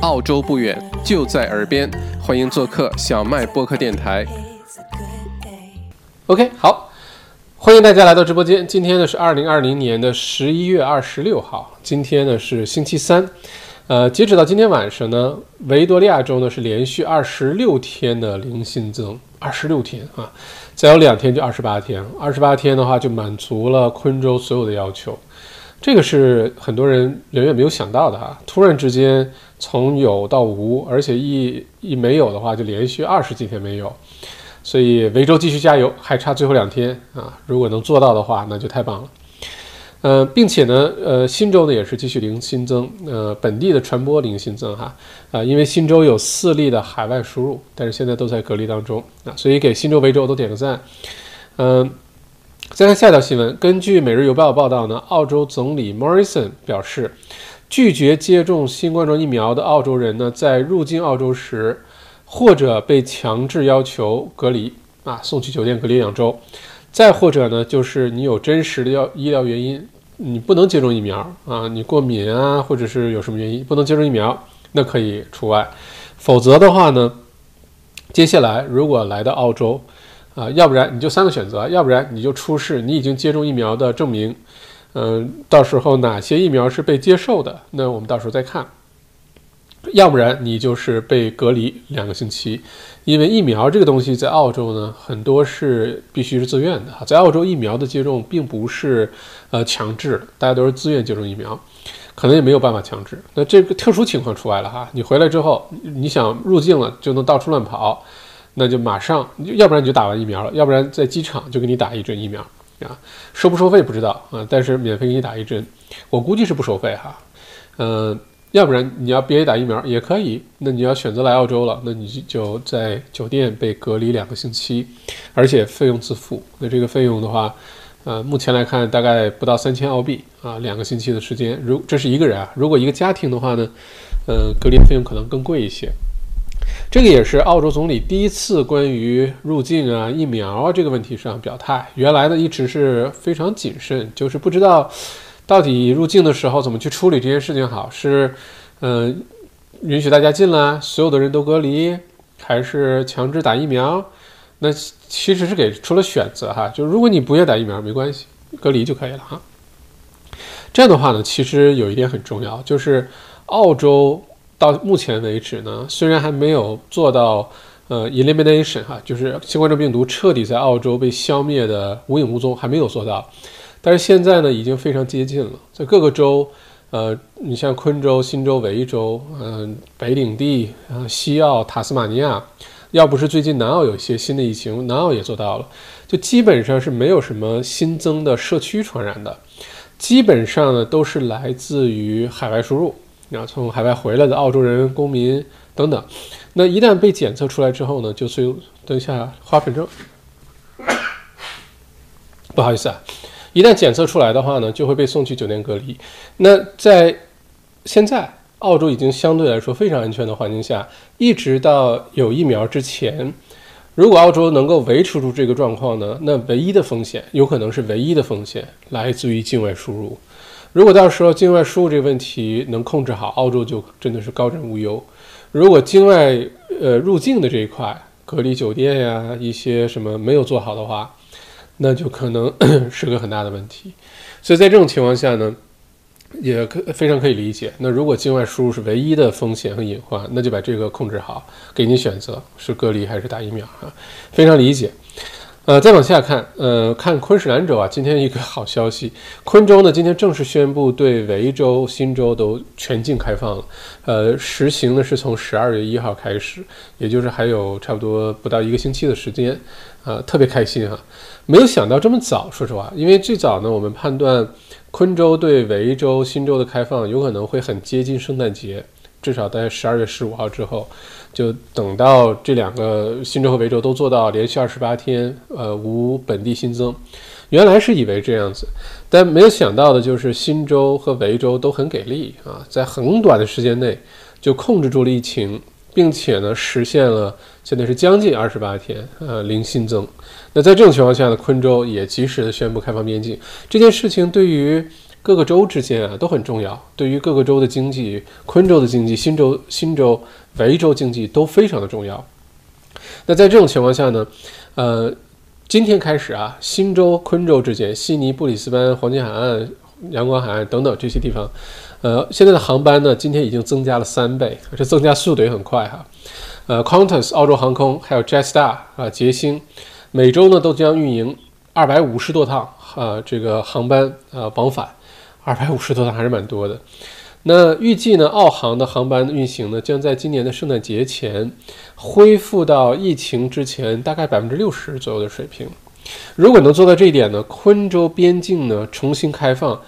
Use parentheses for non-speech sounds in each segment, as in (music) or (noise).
澳洲不远，就在耳边，欢迎做客小麦播客电台。OK，好，欢迎大家来到直播间。今天呢是二零二零年的十一月二十六号，今天呢是星期三。呃，截止到今天晚上呢，维多利亚州呢是连续二十六天的零新增，二十六天啊，再有两天就二十八天，二十八天的话就满足了昆州所有的要求。这个是很多人远远没有想到的哈，突然之间从有到无，而且一一没有的话就连续二十几天没有，所以维州继续加油，还差最后两天啊，如果能做到的话，那就太棒了。呃，并且呢，呃，新州呢也是继续零新增，呃，本地的传播零新增哈，啊，因为新州有四例的海外输入，但是现在都在隔离当中啊，所以给新州、维州都点个赞。嗯，再看下一条新闻，根据《每日邮报》报道呢，澳洲总理 Morrison 表示，拒绝接种新冠状疫苗的澳洲人呢，在入境澳洲时，或者被强制要求隔离啊，送去酒店隔离两周。再或者呢，就是你有真实的要医疗原因，你不能接种疫苗啊，你过敏啊，或者是有什么原因不能接种疫苗，那可以除外。否则的话呢，接下来如果来到澳洲，啊，要不然你就三个选择，要不然你就出示你已经接种疫苗的证明，嗯，到时候哪些疫苗是被接受的，那我们到时候再看。要不然你就是被隔离两个星期，因为疫苗这个东西在澳洲呢，很多是必须是自愿的哈。在澳洲，疫苗的接种并不是呃强制，大家都是自愿接种疫苗，可能也没有办法强制。那这个特殊情况除外了哈。你回来之后，你想入境了就能到处乱跑，那就马上，要不然你就打完疫苗了，要不然在机场就给你打一针疫苗啊。收不收费不知道啊，但是免费给你打一针，我估计是不收费哈。嗯。要不然你要别打疫苗也可以，那你要选择来澳洲了，那你就在酒店被隔离两个星期，而且费用自付。那这个费用的话，呃，目前来看大概不到三千澳币啊，两个星期的时间。如这是一个人啊，如果一个家庭的话呢，呃，隔离费用可能更贵一些。这个也是澳洲总理第一次关于入境啊、疫苗啊这个问题上表态。原来呢一直是非常谨慎，就是不知道。到底入境的时候怎么去处理这件事情好？是，嗯，允许大家进来，所有的人都隔离，还是强制打疫苗？那其实是给出了选择哈，就如果你不愿打疫苗，没关系，隔离就可以了哈。这样的话呢，其实有一点很重要，就是澳洲到目前为止呢，虽然还没有做到呃 elimination 哈，就是新冠状病毒彻底在澳洲被消灭的无影无踪，还没有做到。但是现在呢，已经非常接近了。在各个州，呃，你像昆州、新州、维州，嗯，北领地，啊，西澳、塔斯马尼亚，要不是最近南澳有一些新的疫情，南澳也做到了，就基本上是没有什么新增的社区传染的，基本上呢都是来自于海外输入，然后从海外回来的澳洲人、公民等等。那一旦被检测出来之后呢，就随等一下花粉症，(coughs) 不好意思啊。一旦检测出来的话呢，就会被送去酒店隔离。那在现在澳洲已经相对来说非常安全的环境下，一直到有疫苗之前，如果澳洲能够维持住这个状况呢，那唯一的风险有可能是唯一的风险来自于境外输入。如果到时候境外输入这个问题能控制好，澳洲就真的是高枕无忧。如果境外呃入境的这一块隔离酒店呀一些什么没有做好的话，那就可能 (coughs) 是个很大的问题，所以在这种情况下呢，也可非常可以理解。那如果境外输入是唯一的风险和隐患，那就把这个控制好，给你选择是隔离还是打疫苗啊，非常理解。呃，再往下看，呃，看昆士兰州啊，今天一个好消息，昆州呢今天正式宣布对维州、新州都全境开放了，呃，实行呢是从十二月一号开始，也就是还有差不多不到一个星期的时间，啊，特别开心哈。没有想到这么早，说实话，因为最早呢，我们判断昆州对维州、新州的开放有可能会很接近圣诞节，至少在十二月十五号之后，就等到这两个新州和维州都做到连续二十八天，呃，无本地新增。原来是以为这样子，但没有想到的就是新州和维州都很给力啊，在很短的时间内就控制住了疫情，并且呢，实现了现在是将近二十八天，呃，零新增。那在这种情况下呢，昆州也及时的宣布开放边境。这件事情对于各个州之间啊都很重要，对于各个州的经济，昆州的经济、新州、新州、维州经济都非常的重要。那在这种情况下呢，呃，今天开始啊，新州、昆州之间，悉尼、布里斯班、黄金海岸、阳光海岸等等这些地方，呃，现在的航班呢，今天已经增加了三倍，这增加速度也很快哈。呃，Qantas 澳洲航空还有 Jetstar 啊，捷星，每周呢都将运营二百五十多趟啊，这个航班啊往返，二百五十多趟还是蛮多的。那预计呢，澳航的航班运行呢，将在今年的圣诞节前恢复到疫情之前大概百分之六十左右的水平。如果能做到这一点呢，昆州边境呢重新开放，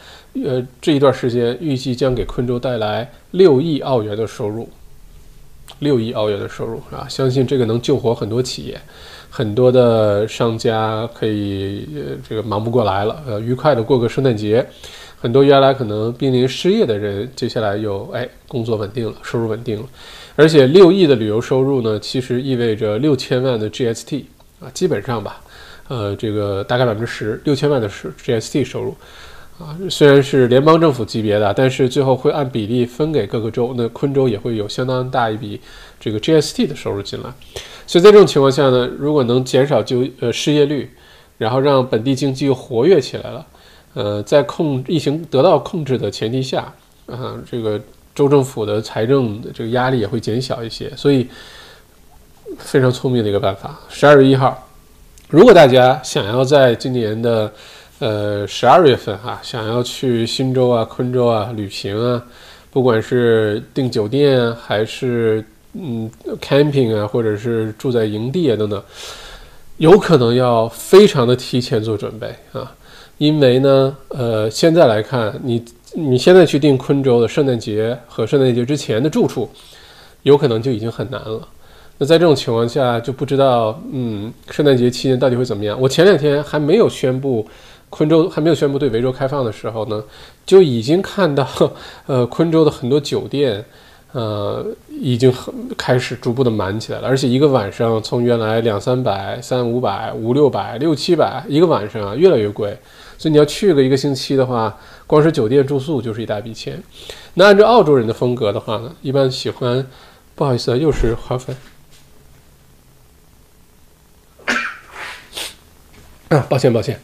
呃，这一段时间预计将给昆州带来六亿澳元的收入。六亿澳元的收入啊，相信这个能救活很多企业，很多的商家可以呃这个忙不过来了，呃，愉快的过个圣诞节。很多原来可能濒临失业的人，接下来又哎工作稳定了，收入稳定了，而且六亿的旅游收入呢，其实意味着六千万的 GST 啊，基本上吧，呃，这个大概百分之十，六千万的是 GST 收入啊，虽然是联邦政府级别的，但是最后会按比例分给各个州，那昆州也会有相当大一笔这个 GST 的收入进来，所以在这种情况下呢，如果能减少就呃失业率，然后让本地经济又活跃起来了。呃，在控疫情得到控制的前提下，啊，这个州政府的财政的这个压力也会减小一些，所以非常聪明的一个办法。十二月一号，如果大家想要在今年的呃十二月份哈，想要去新州啊、昆州啊旅行啊，不管是订酒店啊还是嗯 camping 啊，或者是住在营地啊等等，有可能要非常的提前做准备啊。因为呢，呃，现在来看，你你现在去订昆州的圣诞节和圣诞节之前的住处，有可能就已经很难了。那在这种情况下，就不知道，嗯，圣诞节期间到底会怎么样。我前两天还没有宣布昆州还没有宣布对维州开放的时候呢，就已经看到，呃，昆州的很多酒店，呃，已经很开始逐步的满起来了，而且一个晚上从原来两三百、三五百、五六百、六七百一个晚上啊，越来越贵。所以你要去个一个星期的话，光是酒店住宿就是一大笔钱。那按照澳洲人的风格的话呢，一般喜欢，不好意思啊，又是花粉。(coughs) 啊，抱歉抱歉。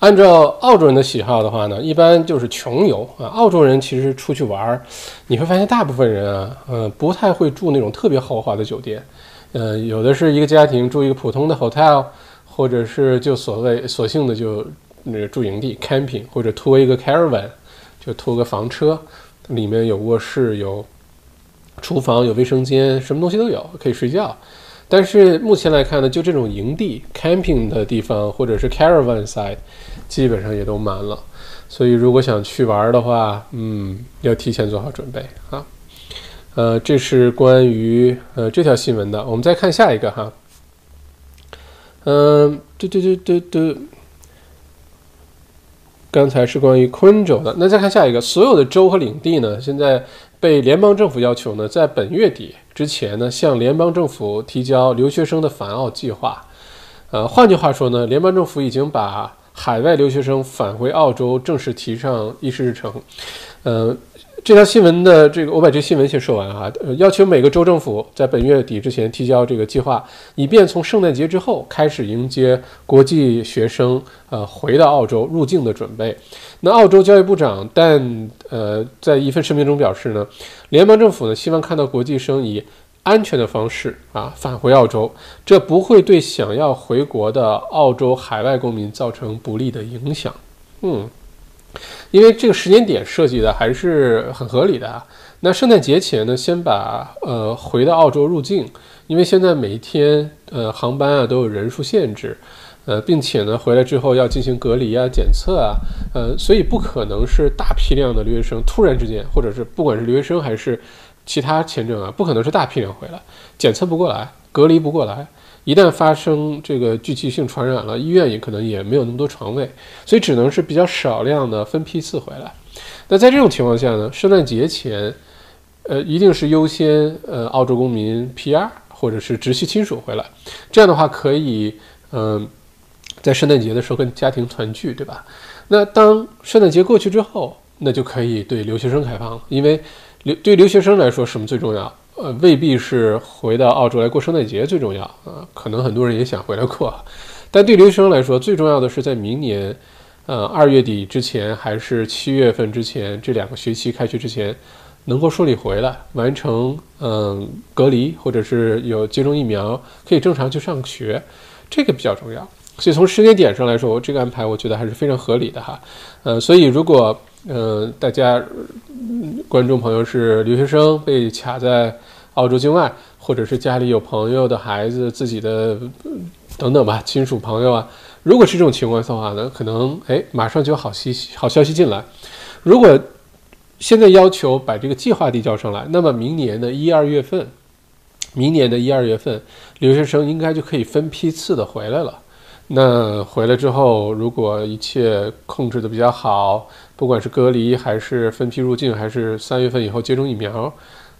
按照澳洲人的喜好的话呢，一般就是穷游啊。澳洲人其实出去玩儿，你会发现大部分人啊，呃，不太会住那种特别豪华的酒店。呃，有的是一个家庭住一个普通的 hotel，或者是就所谓索性的就。那个住营地 camping 或者拖一个 caravan，就拖个房车，里面有卧室、有厨房、有卫生间，什么东西都有，可以睡觉。但是目前来看呢，就这种营地 camping 的地方或者是 caravan side，基本上也都满了。所以如果想去玩的话，嗯，要提前做好准备啊。呃，这是关于呃这条新闻的。我们再看下一个哈。嗯，嘟嘟嘟嘟嘟。刚才是关于昆州的，那再看下一个，所有的州和领地呢，现在被联邦政府要求呢，在本月底之前呢，向联邦政府提交留学生的返澳计划。呃，换句话说呢，联邦政府已经把海外留学生返回澳洲正式提上议事日程。呃。这条新闻的这个，我把这新闻先说完哈。呃，要求每个州政府在本月底之前提交这个计划，以便从圣诞节之后开始迎接国际学生呃回到澳洲入境的准备。那澳洲教育部长但呃在一份声明中表示呢，联邦政府呢希望看到国际生以安全的方式啊返回澳洲，这不会对想要回国的澳洲海外公民造成不利的影响。嗯。因为这个时间点设计的还是很合理的啊。那圣诞节前呢，先把呃回到澳洲入境，因为现在每一天呃航班啊都有人数限制，呃，并且呢回来之后要进行隔离啊、检测啊，呃，所以不可能是大批量的留学生突然之间，或者是不管是留学生还是其他签证啊，不可能是大批量回来，检测不过来，隔离不过来。一旦发生这个聚集性传染了，医院也可能也没有那么多床位，所以只能是比较少量的分批次回来。那在这种情况下呢，圣诞节前，呃，一定是优先呃澳洲公民 PR 或者是直系亲属回来，这样的话可以嗯在圣诞节的时候跟家庭团聚，对吧？那当圣诞节过去之后，那就可以对留学生开放了，因为留对留学生来说什么最重要？呃，未必是回到澳洲来过圣诞节最重要啊，可能很多人也想回来过，(laughs) 但对留学生来说，最重要的是在明年，呃，二月底之前还是七月份之前这两个学期开学之前，能够顺利回来，完成嗯隔离，或者是有接种疫苗，可以正常去上学，这个比较重要。所以从时间点上来说，我这个安排我觉得还是非常合理的哈。呃，所以如果呃大家观众朋友是留学生被卡在澳洲境外，或者是家里有朋友的孩子、自己的等等吧亲属朋友啊，如果是这种情况的话呢，可能哎马上就有好消息好消息进来。如果现在要求把这个计划递交上来，那么明年的一二月份，明年的一二月份，留学生应该就可以分批次的回来了。那回来之后，如果一切控制的比较好，不管是隔离还是分批入境，还是三月份以后接种疫苗，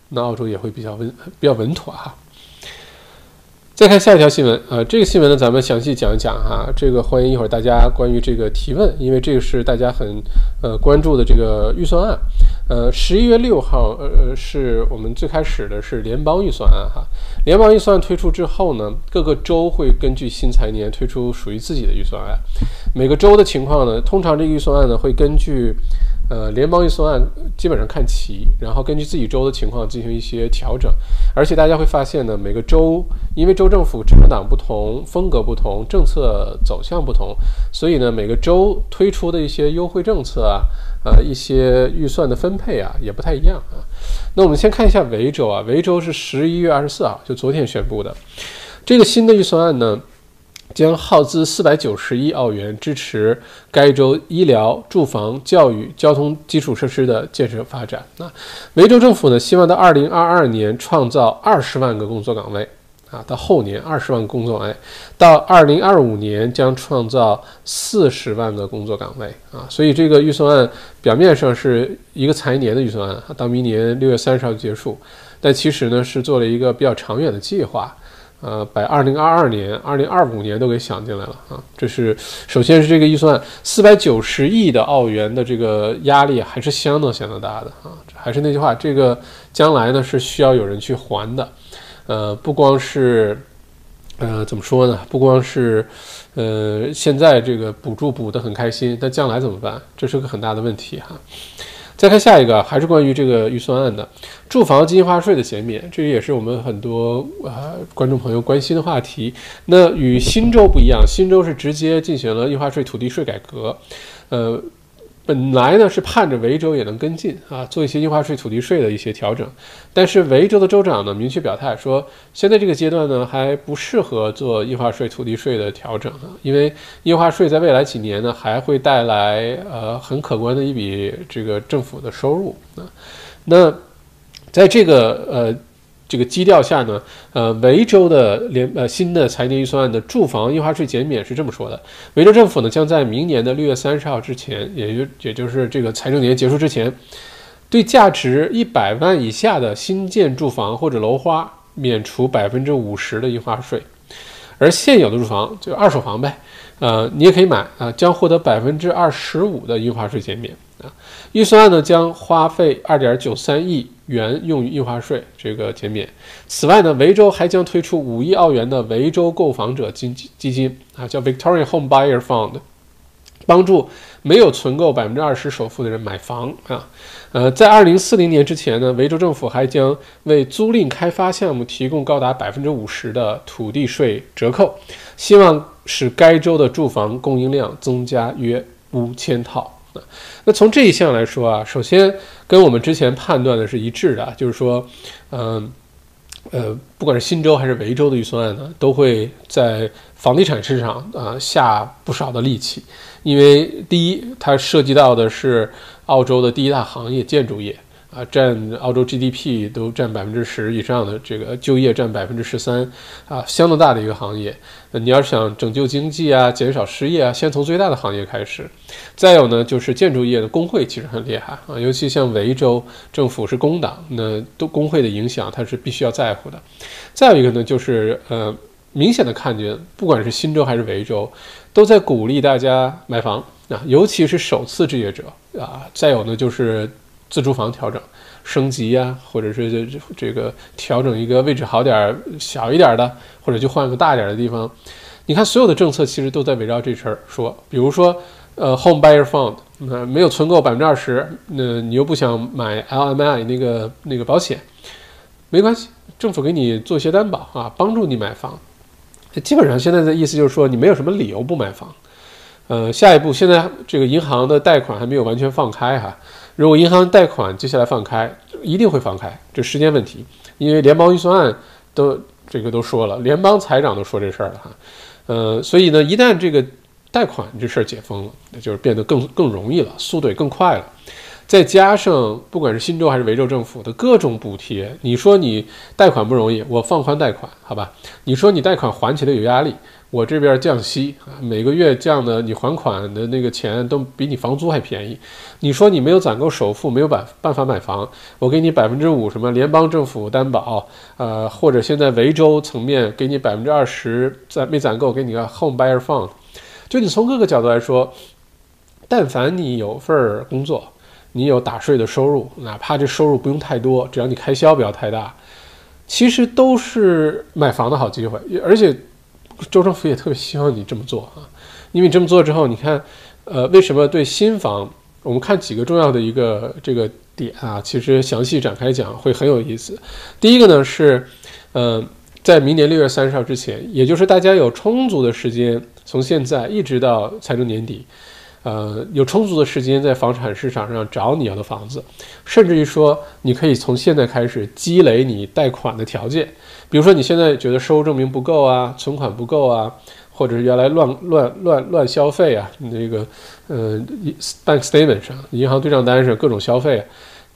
那澳洲也会比较稳比较稳妥哈。再看下一条新闻，呃，这个新闻呢，咱们详细讲一讲哈。这个欢迎一会儿大家关于这个提问，因为这个是大家很呃关注的这个预算案。呃，十一月六号，呃呃，是我们最开始的是联邦预算案哈。联邦预算推出之后呢，各个州会根据新财年推出属于自己的预算案。每个州的情况呢，通常这个预算案呢会根据。呃，联邦预算案基本上看齐，然后根据自己州的情况进行一些调整。而且大家会发现呢，每个州因为州政府执政党不同，风格不同，政策走向不同，所以呢，每个州推出的一些优惠政策啊，呃，一些预算的分配啊，也不太一样啊。那我们先看一下维州啊，维州是十一月二十四号，就昨天宣布的这个新的预算案呢。将耗资四百九十亿澳元支持该州医疗、住房、教育、交通基础设施的建设发展。啊，维州政府呢，希望到二零二二年创造二十万个工作岗位。啊，到后年二十万工作岗位，到二零二五年将创造四十万个工作岗位。啊，所以这个预算案表面上是一个财年的预算案，到明年六月三十号结束，但其实呢是做了一个比较长远的计划。呃，把二零二二年、二零二五年都给想进来了啊！这是首先是这个预算四百九十亿的澳元的这个压力还是相当相当大的啊！还是那句话，这个将来呢是需要有人去还的。呃，不光是呃怎么说呢？不光是呃现在这个补助补得很开心，但将来怎么办？这是个很大的问题哈。再看下一个，还是关于这个预算案的住房印花税的减免，这也是我们很多呃观众朋友关心的话题。那与新州不一样，新州是直接进行了印花税土地税改革，呃。本来呢是盼着维州也能跟进啊，做一些印花税、土地税的一些调整，但是维州的州长呢明确表态说，现在这个阶段呢还不适合做印花税、土地税的调整啊，因为印花税在未来几年呢还会带来呃很可观的一笔这个政府的收入啊，那在这个呃。这个基调下呢，呃，维州的联呃新的财年预算案的住房印花税减免是这么说的：维州政府呢将在明年的六月三十号之前，也就也就是这个财政年结束之前，对价值一百万以下的新建住房或者楼花免除百分之五十的印花税，而现有的住房就二手房呗，呃，你也可以买啊，将获得百分之二十五的印花税减免啊。预算案呢将花费二点九三亿。元用于印花税这个减免。此外呢，维州还将推出五亿澳元的维州购房者基基金啊，叫 Victoria Home Buyer Fund，帮助没有存够百分之二十首付的人买房啊。呃，在二零四零年之前呢，维州政府还将为租赁开发项目提供高达百分之五十的土地税折扣，希望使该州的住房供应量增加约五千套。那从这一项来说啊，首先跟我们之前判断的是一致的，就是说，嗯，呃，不管是新州还是维州的预算案呢，都会在房地产市场啊下不少的力气，因为第一，它涉及到的是澳洲的第一大行业建筑业。啊，占澳洲 GDP 都占百分之十以上的这个就业占百分之十三，啊，相当大的一个行业。那你要是想拯救经济啊，减少失业啊，先从最大的行业开始。再有呢，就是建筑业的工会其实很厉害啊，尤其像维州政府是工党，那都工会的影响它是必须要在乎的。再有一个呢，就是呃，明显的看见，不管是新州还是维州，都在鼓励大家买房啊，尤其是首次置业者啊，再有呢就是自住房调整、升级呀，或者是这这个调整一个位置好点儿、小一点的，或者就换个大一点的地方。你看，所有的政策其实都在围绕这事儿说，比如说，呃，Home Buyer Fund，那没有存够百分之二十，那你又不想买 LMI 那个那个保险，没关系，政府给你做一些担保啊，帮助你买房。基本上现在的意思就是说，你没有什么理由不买房。呃，下一步，现在这个银行的贷款还没有完全放开哈，如果银行贷款接下来放开，一定会放开，这时间问题，因为联邦预算案都这个都说了，联邦财长都说这事儿了哈。呃，所以呢，一旦这个贷款这事儿解封了，那就是变得更更容易了，速度也更快了。再加上不管是新州还是维州政府的各种补贴，你说你贷款不容易，我放宽贷款，好吧？你说你贷款还起来有压力，我这边降息啊，每个月降的你还款的那个钱都比你房租还便宜。你说你没有攒够首付，没有办办法买房，我给你百分之五什么联邦政府担保，呃，或者现在维州层面给你百分之二十攒没攒够，给你个 Home Buyer Fund。就你从各个角度来说，但凡你有份儿工作。你有打税的收入，哪怕这收入不用太多，只要你开销不要太大，其实都是买房的好机会。而且州政府也特别希望你这么做啊，因为你这么做之后，你看，呃，为什么对新房？我们看几个重要的一个这个点啊，其实详细展开讲会很有意思。第一个呢是，呃，在明年六月三十号之前，也就是大家有充足的时间，从现在一直到财政年底。呃，有充足的时间在房产市场上找你要的房子，甚至于说，你可以从现在开始积累你贷款的条件。比如说，你现在觉得收入证明不够啊，存款不够啊，或者是原来乱乱乱乱消费啊，你那个呃，bank statement 上、银行对账单上各种消费，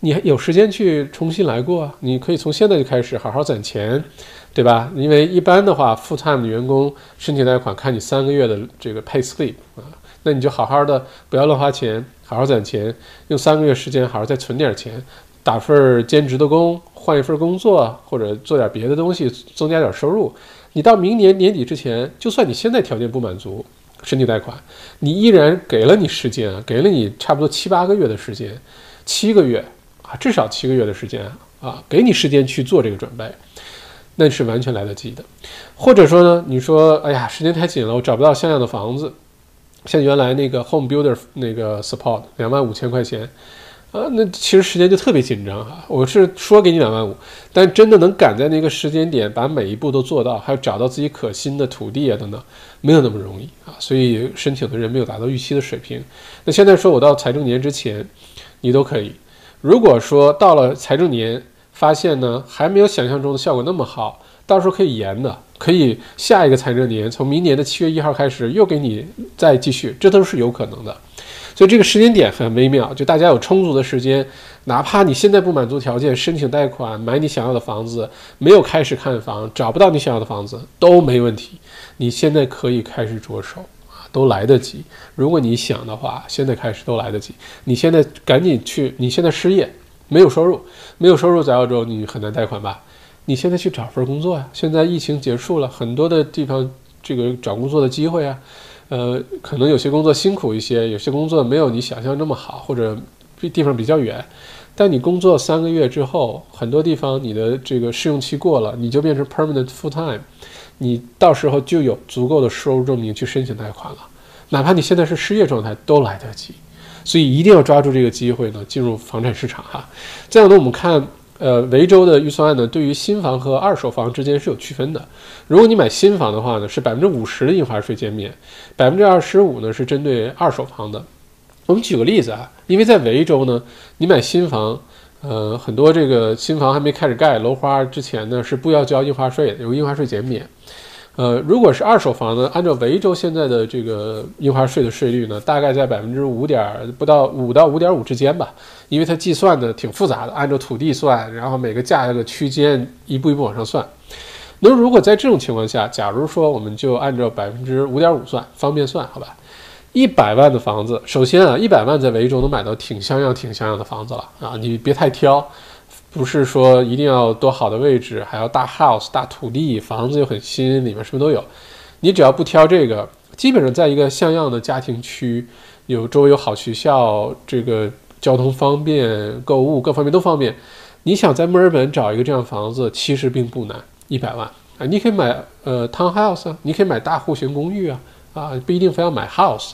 你还有时间去重新来过啊。你可以从现在就开始好好攒钱，对吧？因为一般的话，full time 的员工申请贷款看你三个月的这个 pay slip 啊。那你就好好的，不要乱花钱，好好攒钱，用三个月时间好好再存点钱，打份兼职的工，换一份工作，或者做点别的东西，增加点收入。你到明年年底之前，就算你现在条件不满足，申请贷款，你依然给了你时间啊，给了你差不多七八个月的时间，七个月啊，至少七个月的时间啊，给你时间去做这个准备，那是完全来得及的。或者说呢，你说，哎呀，时间太紧了，我找不到像样的房子。像原来那个 Home Builder 那个 Support 两万五千块钱，啊，那其实时间就特别紧张哈。我是说给你两万五，但真的能赶在那个时间点把每一步都做到，还有找到自己可心的土地啊等等，没有那么容易啊。所以申请的人没有达到预期的水平。那现在说我到财政年之前，你都可以。如果说到了财政年发现呢，还没有想象中的效果那么好。到时候可以延的，可以下一个财政年，从明年的七月一号开始又给你再继续，这都是有可能的。所以这个时间点很微妙，就大家有充足的时间，哪怕你现在不满足条件申请贷款买你想要的房子，没有开始看房，找不到你想要的房子都没问题，你现在可以开始着手啊，都来得及。如果你想的话，现在开始都来得及。你现在赶紧去，你现在失业，没有收入，没有收入在澳洲你很难贷款吧？你现在去找份工作呀！现在疫情结束了，很多的地方这个找工作的机会啊，呃，可能有些工作辛苦一些，有些工作没有你想象那么好，或者地方比较远。但你工作三个月之后，很多地方你的这个试用期过了，你就变成 permanent full time，你到时候就有足够的收入证明去申请贷款了。哪怕你现在是失业状态，都来得及。所以一定要抓住这个机会呢，进入房产市场哈。这样呢，我们看。呃，维州的预算案呢，对于新房和二手房之间是有区分的。如果你买新房的话呢，是百分之五十的印花税减免，百分之二十五呢是针对二手房的。我们举个例子啊，因为在维州呢，你买新房，呃，很多这个新房还没开始盖楼花之前呢，是不要交印花税的，有印花税减免。呃，如果是二手房呢，按照维州现在的这个印花税的税率呢，大概在百分之五点不到五到五点五之间吧，因为它计算的挺复杂的，按照土地算，然后每个价格区间一步一步往上算。那如果在这种情况下，假如说我们就按照百分之五点五算，方便算，好吧？一百万的房子，首先啊，一百万在维州能买到挺像样、挺像样的房子了啊，你别太挑。不是说一定要多好的位置，还要大 house 大土地，房子又很新，里面什么都有。你只要不挑这个，基本上在一个像样的家庭区，有周围有好学校，这个交通方便，购物各方面都方便。你想在墨尔本找一个这样房子，其实并不难，一百万啊，你可以买呃 townhouse 啊，你可以买大户型公寓啊，啊不一定非要买 house。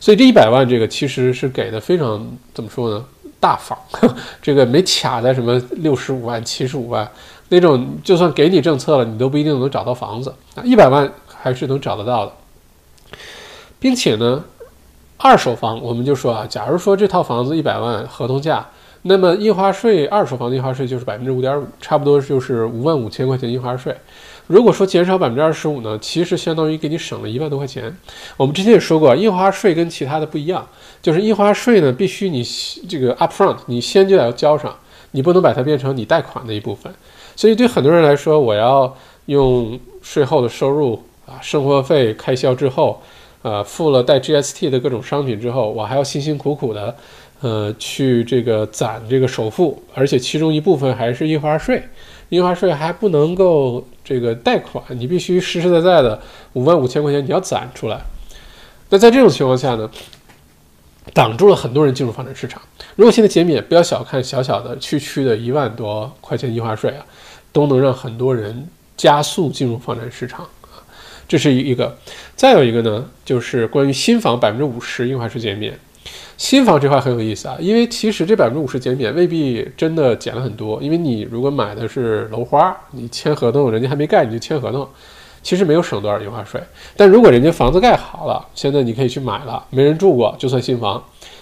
所以这一百万这个其实是给的非常怎么说呢？大方，(laughs) 这个没卡在什么六十五万、七十五万那种，就算给你政策了，你都不一定能找到房子啊，一百万还是能找得到的，并且呢，二手房我们就说啊，假如说这套房子一百万合同价，那么印花税二手房的印花税就是百分之五点五，差不多就是五万五千块钱印花税。如果说减少百分之二十五呢，其实相当于给你省了一万多块钱。我们之前也说过，印花税跟其他的不一样，就是印花税呢必须你这个 upfront 你先就要交上，你不能把它变成你贷款的一部分。所以对很多人来说，我要用税后的收入啊，生活费开销之后，呃，付了带 GST 的各种商品之后，我还要辛辛苦苦的，呃，去这个攒这个首付，而且其中一部分还是印花税。印花税还不能够这个贷款，你必须实实在在的五万五千块钱你要攒出来。那在这种情况下呢，挡住了很多人进入房产市场。如果现在减免，不要小看小小的区区的一万多块钱印花税啊，都能让很多人加速进入房产市场啊。这是一个。再有一个呢，就是关于新房百分之五十印花税减免。新房这块很有意思啊，因为其实这百分之五十减免未必真的减了很多，因为你如果买的是楼花，你签合同，人家还没盖你就签合同，其实没有省多少印花税。但如果人家房子盖好了，现在你可以去买了，没人住过就算新房，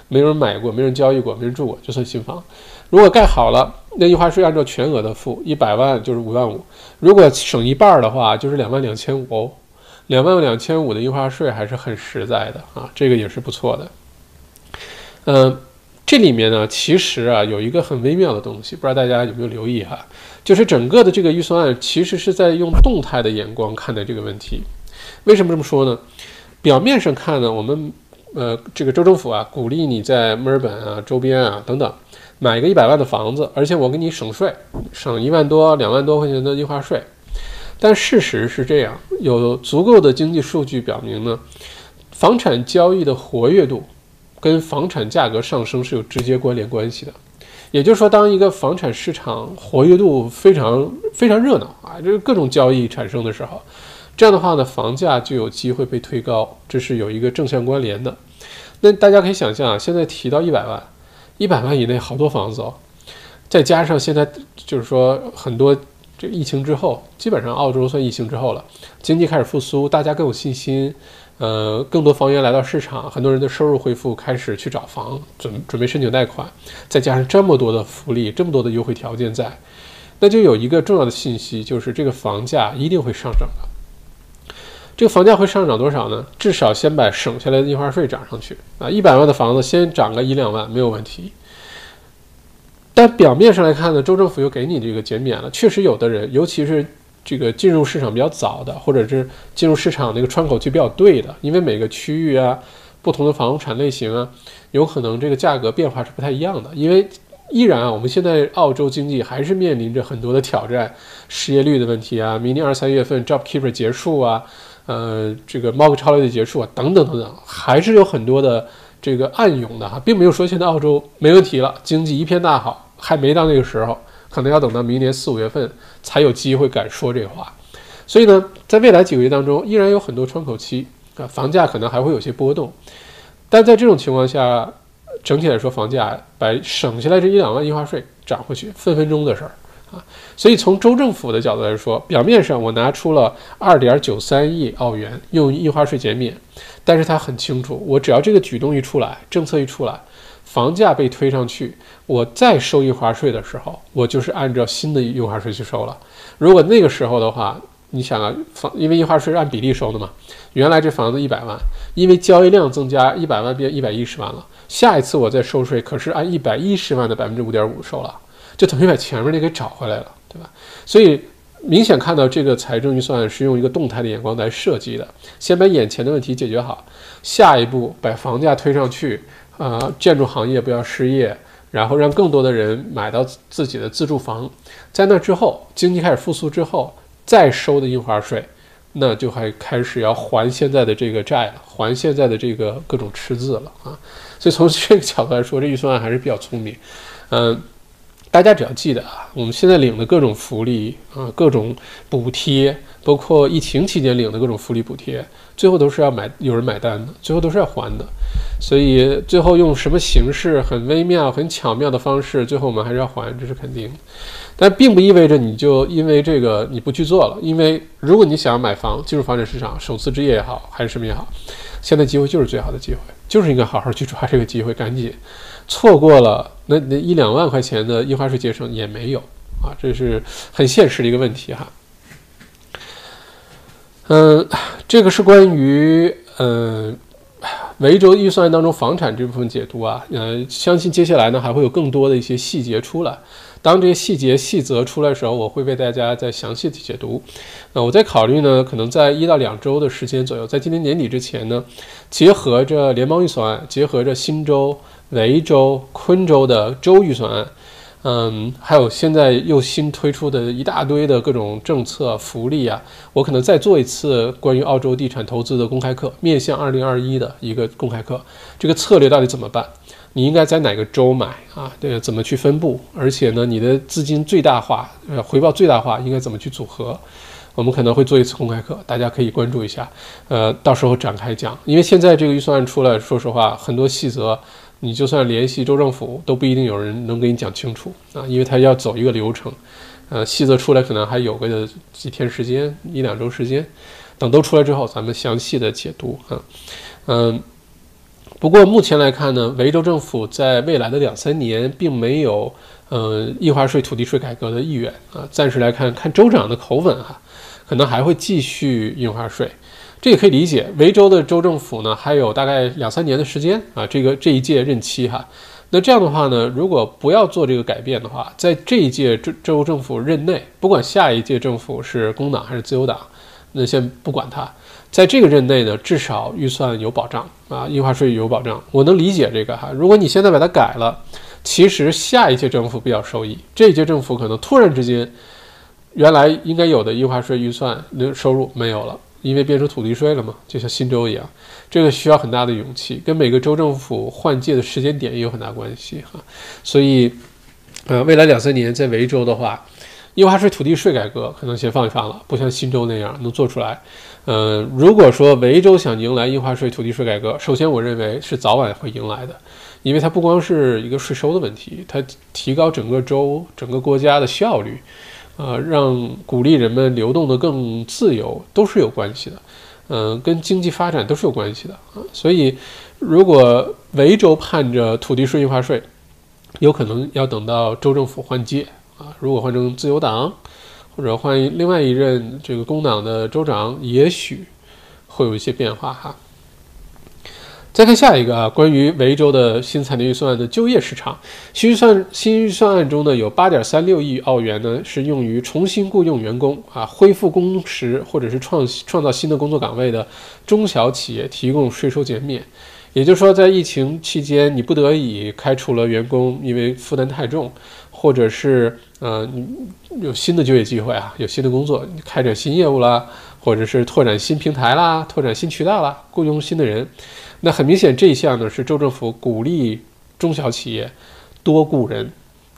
没人买过，没人交易过，没人住过就算新房。如果盖好了，那印花税按照全额的付，一百万就是五万五，如果省一半的话，就是两万两千五哦，两万两千五的印花税还是很实在的啊，这个也是不错的。嗯，这里面呢，其实啊有一个很微妙的东西，不知道大家有没有留意哈，就是整个的这个预算案其实是在用动态的眼光看待这个问题。为什么这么说呢？表面上看呢，我们呃这个州政府啊鼓励你在墨尔本啊周边啊等等买一个一百万的房子，而且我给你省税，省一万多两万多块钱的印花税。但事实是这样，有足够的经济数据表明呢，房产交易的活跃度。跟房产价格上升是有直接关联关系的，也就是说，当一个房产市场活跃度非常非常热闹啊，就是各种交易产生的时候，这样的话呢，房价就有机会被推高，这是有一个正向关联的。那大家可以想象啊，现在提到一百万，一百万以内好多房子哦，再加上现在就是说很多这疫情之后，基本上澳洲算疫情之后了，经济开始复苏，大家更有信心。呃，更多房源来到市场，很多人的收入恢复，开始去找房，准准备申请贷款，再加上这么多的福利，这么多的优惠条件在，那就有一个重要的信息，就是这个房价一定会上涨的。这个房价会上涨多少呢？至少先把省下来的印花税涨上去啊！一百万的房子先涨个一两万没有问题。但表面上来看呢，州政府又给你这个减免了，确实有的人，尤其是。这个进入市场比较早的，或者是进入市场那个窗口期比较对的，因为每个区域啊，不同的房产类型啊，有可能这个价格变化是不太一样的。因为依然啊，我们现在澳洲经济还是面临着很多的挑战，失业率的问题啊，明年二三月份 Job Keeper 结束啊，呃，这个贸易超率的结束啊，等等等等，还是有很多的这个暗涌的哈，并没有说现在澳洲没问题了，经济一片大好，还没到那个时候。可能要等到明年四五月份才有机会敢说这话，所以呢，在未来几个月当中，依然有很多窗口期啊，房价可能还会有些波动，但在这种情况下，整体来说，房价把省下来这一两万印花税涨回去，分分钟的事儿啊。所以从州政府的角度来说，表面上我拿出了二点九三亿澳元用印花税减免，但是他很清楚，我只要这个举动一出来，政策一出来。房价被推上去，我再收印花税的时候，我就是按照新的印花税去收了。如果那个时候的话，你想啊，房因为印花税是按比例收的嘛，原来这房子一百万，因为交易量增加，一百万变一百一十万了。下一次我再收税，可是按一百一十万的百分之五点五收了，就等于把前面那给找回来了，对吧？所以明显看到这个财政预算是用一个动态的眼光来设计的，先把眼前的问题解决好，下一步把房价推上去。啊，建筑行业不要失业，然后让更多的人买到自己的自住房，在那之后，经济开始复苏之后，再收的印花税，那就还开始要还现在的这个债了，还现在的这个各种赤字了啊！所以从这个角度来说，这预算案还是比较聪明。嗯，大家只要记得啊，我们现在领的各种福利啊，各种补贴，包括疫情期间领的各种福利补贴。最后都是要买有人买单的，最后都是要还的，所以最后用什么形式很微妙、很巧妙的方式，最后我们还是要还，这是肯定。但并不意味着你就因为这个你不去做了，因为如果你想要买房、进入房产市场、首次置业也好，还是什么也好，现在机会就是最好的机会，就是应该好好去抓这个机会，赶紧错过了那那一两万块钱的印花税节省也没有啊，这是很现实的一个问题哈。嗯，这个是关于嗯维州预算当中房产这部分解读啊。呃，相信接下来呢还会有更多的一些细节出来。当这些细节细则出来的时候，我会为大家再详细的解读。那我在考虑呢，可能在一到两周的时间左右，在今年年底之前呢，结合着联邦预算案，结合着新州、维州、昆州的州预算案。嗯，还有现在又新推出的一大堆的各种政策福利啊，我可能再做一次关于澳洲地产投资的公开课，面向二零二一的一个公开课。这个策略到底怎么办？你应该在哪个州买啊？对，怎么去分布？而且呢，你的资金最大化，呃，回报最大化应该怎么去组合？我们可能会做一次公开课，大家可以关注一下。呃，到时候展开讲，因为现在这个预算案出来，说实话，很多细则。你就算联系州政府，都不一定有人能给你讲清楚啊，因为他要走一个流程，呃，细则出来可能还有个几天时间，一两周时间，等都出来之后，咱们详细的解读啊，嗯，不过目前来看呢，维州政府在未来的两三年并没有呃印花税、土地税改革的意愿啊，暂时来看看州长的口吻哈，可能还会继续印花税。这也可以理解，维州的州政府呢，还有大概两三年的时间啊，这个这一届任期哈。那这样的话呢，如果不要做这个改变的话，在这一届州州政府任内，不管下一届政府是工党还是自由党，那先不管它，在这个任内呢，至少预算有保障啊，印花税有保障。我能理解这个哈。如果你现在把它改了，其实下一届政府比较受益，这一届政府可能突然之间，原来应该有的印花税预算的收入没有了。因为变成土地税了嘛，就像新州一样，这个需要很大的勇气，跟每个州政府换届的时间点也有很大关系哈。所以，呃，未来两三年在维州的话，印花税、土地税改革可能先放一放了，不像新州那样能做出来。呃，如果说维州想迎来印花税、土地税改革，首先我认为是早晚会迎来的，因为它不光是一个税收的问题，它提高整个州、整个国家的效率。呃，让鼓励人们流动的更自由，都是有关系的，嗯，跟经济发展都是有关系的啊。所以，如果维州盼着土地税、印花税，有可能要等到州政府换届啊。如果换成自由党，或者换另外一任这个工党的州长，也许会有一些变化哈。再看下一个啊，关于维州的新财年预算案的就业市场新预算新预算案中呢，有八点三六亿澳元呢是用于重新雇佣员工啊，恢复工时或者是创创造新的工作岗位的中小企业提供税收减免。也就是说，在疫情期间，你不得已开除了员工，因为负担太重，或者是呃有新的就业机会啊，有新的工作，开展新业务啦，或者是拓展新平台啦，拓展新渠道啦，雇佣新的人。那很明显，这一项呢是州政府鼓励中小企业多雇人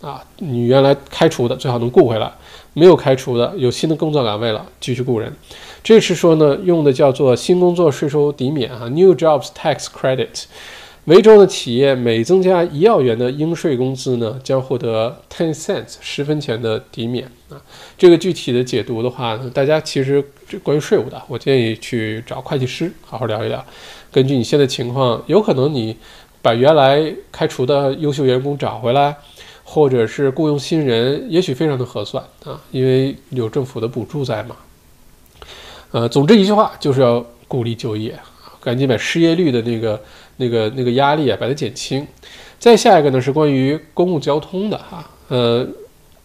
啊。你原来开除的最好能雇回来，没有开除的有新的工作岗位了，继续雇人。这是说呢，用的叫做新工作税收抵免啊，New Jobs Tax Credit。维州的企业每增加一澳元的应税工资呢，将获得 ten cents 十分钱的抵免啊。这个具体的解读的话呢，大家其实关于税务的，我建议去找会计师好好聊一聊。根据你现在情况，有可能你把原来开除的优秀员工找回来，或者是雇佣新人，也许非常的合算啊，因为有政府的补助在嘛。呃，总之一句话就是要鼓励就业，赶紧把失业率的那个、那个、那个压力啊，把它减轻。再下一个呢是关于公共交通的哈，呃，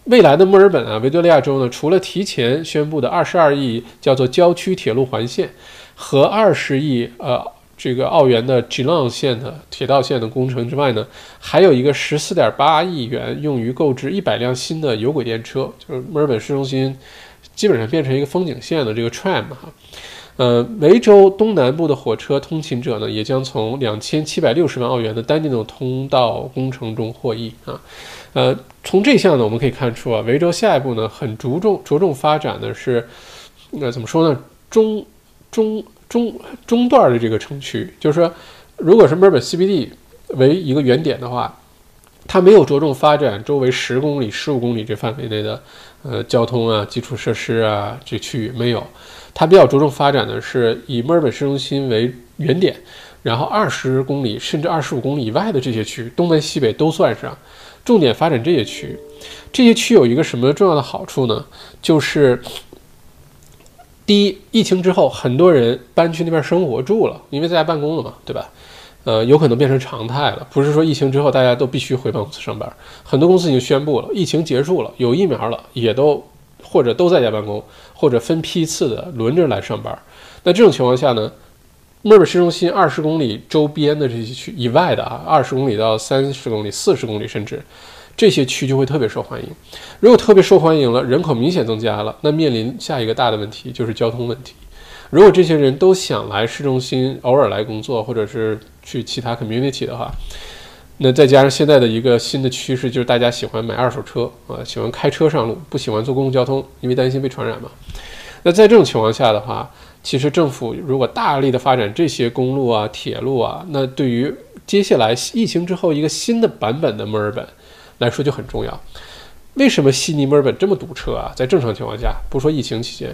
未来的墨尔本啊，维多利亚州呢，除了提前宣布的二十二亿叫做郊区铁路环线和二十亿呃。这个澳元的 Glen 线的铁道线的工程之外呢，还有一个十四点八亿元用于购置一百辆新的有轨电车，就是墨尔本市中心基本上变成一个风景线的这个 tram 哈。呃，维州东南部的火车通勤者呢，也将从两千七百六十万澳元的单电动通道工程中获益啊。呃，从这项呢，我们可以看出啊，维州下一步呢，很着重着重发展的是，那怎么说呢？中中。中中段的这个城区，就是说，如果是墨尔本 CBD 为一个原点的话，它没有着重发展周围十公里、十五公里这范围内的呃交通啊、基础设施啊这区域没有，它比较着重发展的是以墨尔本市中心为原点，然后二十公里甚至二十五公里以外的这些区，东南西北都算上，重点发展这些区。这些区有一个什么重要的好处呢？就是。第一，疫情之后，很多人搬去那边生活住了，因为在家办公了嘛，对吧？呃，有可能变成常态了。不是说疫情之后大家都必须回办公室上班，很多公司已经宣布了，疫情结束了，有疫苗了，也都或者都在家办公，或者分批次的轮着来上班。那这种情况下呢，墨尔本市中心二十公里周边的这些区以外的啊，二十公里到三十公里、四十公里甚至。这些区就会特别受欢迎，如果特别受欢迎了，人口明显增加了，那面临下一个大的问题就是交通问题。如果这些人都想来市中心偶尔来工作，或者是去其他 community 的话，那再加上现在的一个新的趋势，就是大家喜欢买二手车啊，喜欢开车上路，不喜欢坐公共交通，因为担心被传染嘛。那在这种情况下的话，其实政府如果大力的发展这些公路啊、铁路啊，那对于接下来疫情之后一个新的版本的墨尔本。来说就很重要。为什么悉尼、墨尔本这么堵车啊？在正常情况下，不说疫情期间，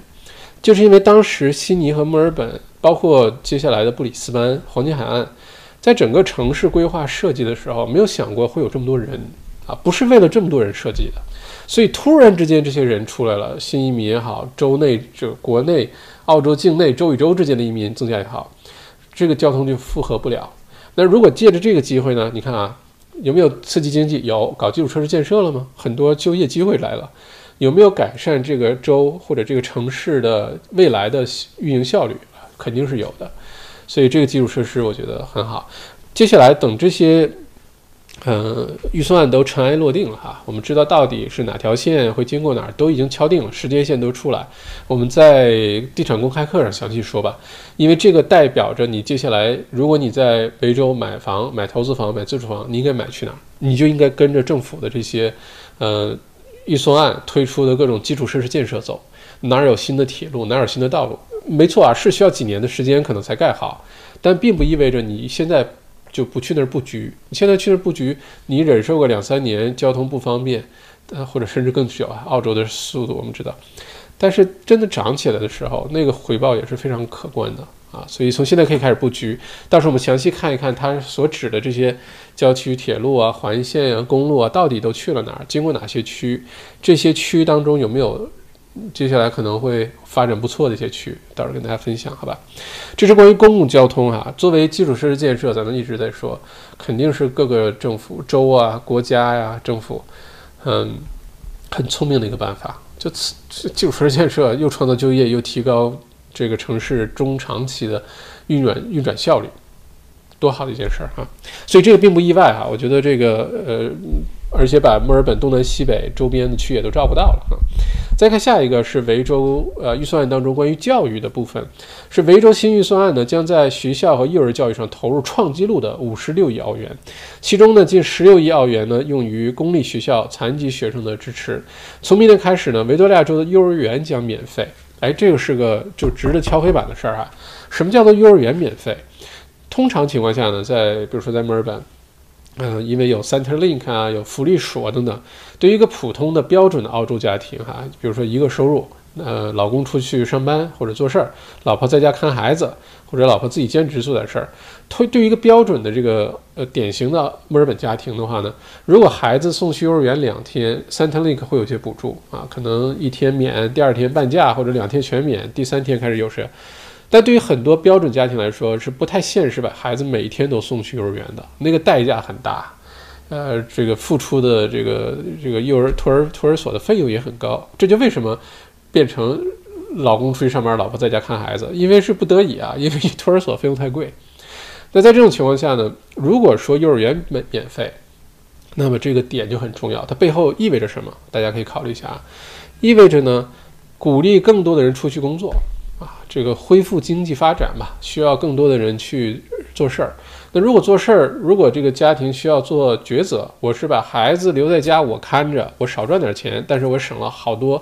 就是因为当时悉尼和墨尔本，包括接下来的布里斯班、黄金海岸，在整个城市规划设计的时候，没有想过会有这么多人啊，不是为了这么多人设计的。所以突然之间这些人出来了，新移民也好，州内这国内、澳洲境内州与州之间的移民增加也好，这个交通就负荷不了。那如果借着这个机会呢？你看啊。有没有刺激经济？有，搞基础设施建设了吗？很多就业机会来了。有没有改善这个州或者这个城市的未来的运营效率？肯定是有的。所以这个基础设施我觉得很好。接下来等这些。嗯，预算案都尘埃落定了哈。我们知道到底是哪条线会经过哪儿，都已经敲定了，时间线都出来。我们在地产公开课上详细说吧，因为这个代表着你接下来，如果你在维州买房、买投资房、买自住房，你应该买去哪儿？你就应该跟着政府的这些，呃，预算案推出的各种基础设施建设走。哪儿有新的铁路，哪儿有新的道路？没错啊，是需要几年的时间可能才盖好，但并不意味着你现在。就不去那儿布局。你现在去那儿布局，你忍受个两三年，交通不方便，呃，或者甚至更久啊。澳洲的速度我们知道，但是真的涨起来的时候，那个回报也是非常可观的啊。所以从现在可以开始布局，到时候我们详细看一看它所指的这些郊区铁路啊、环线啊、公路啊，到底都去了哪儿，经过哪些区，这些区当中有没有？接下来可能会发展不错的一些区域，到时候跟大家分享，好吧？这是关于公共交通哈。作为基础设施建设，咱们一直在说，肯定是各个政府、州啊、国家呀、政府，嗯，很聪明的一个办法。就此基础设施建设，又创造就业，又提高这个城市中长期的运转运转效率，多好的一件事儿哈！所以这个并不意外哈。我觉得这个呃。而且把墨尔本东南西北周边的区也都照顾到了哈。再看下一个是维州呃预算案当中关于教育的部分，是维州新预算案呢将在学校和幼儿教育上投入创纪录的五十六亿澳元，其中呢近十六亿澳元呢用于公立学校残疾学生的支持。从明年开始呢，维多利亚州的幼儿园将免费。哎，这个是个就值得敲黑板的事儿哈。什么叫做幼儿园免费？通常情况下呢，在比如说在墨尔本。嗯，因为有 Centrelink 啊，有福利署啊等等，对于一个普通的标准的澳洲家庭哈，比如说一个收入，呃，老公出去上班或者做事儿，老婆在家看孩子，或者老婆自己兼职做点事儿，推对于一个标准的这个呃典型的墨尔本家庭的话呢，如果孩子送去幼儿园两天，Centrelink 会有些补助啊，可能一天免，第二天半价，或者两天全免，第三天开始有时。但对于很多标准家庭来说，是不太现实把孩子每天都送去幼儿园的，那个代价很大，呃，这个付出的这个这个幼儿托儿托儿所的费用也很高。这就为什么变成老公出去上班，老婆在家看孩子，因为是不得已啊，因为托儿所费用太贵。那在这种情况下呢，如果说幼儿园免免费，那么这个点就很重要，它背后意味着什么？大家可以考虑一下啊，意味着呢，鼓励更多的人出去工作，这个恢复经济发展吧，需要更多的人去做事儿。那如果做事儿，如果这个家庭需要做抉择，我是把孩子留在家我看着，我少赚点钱，但是我省了好多，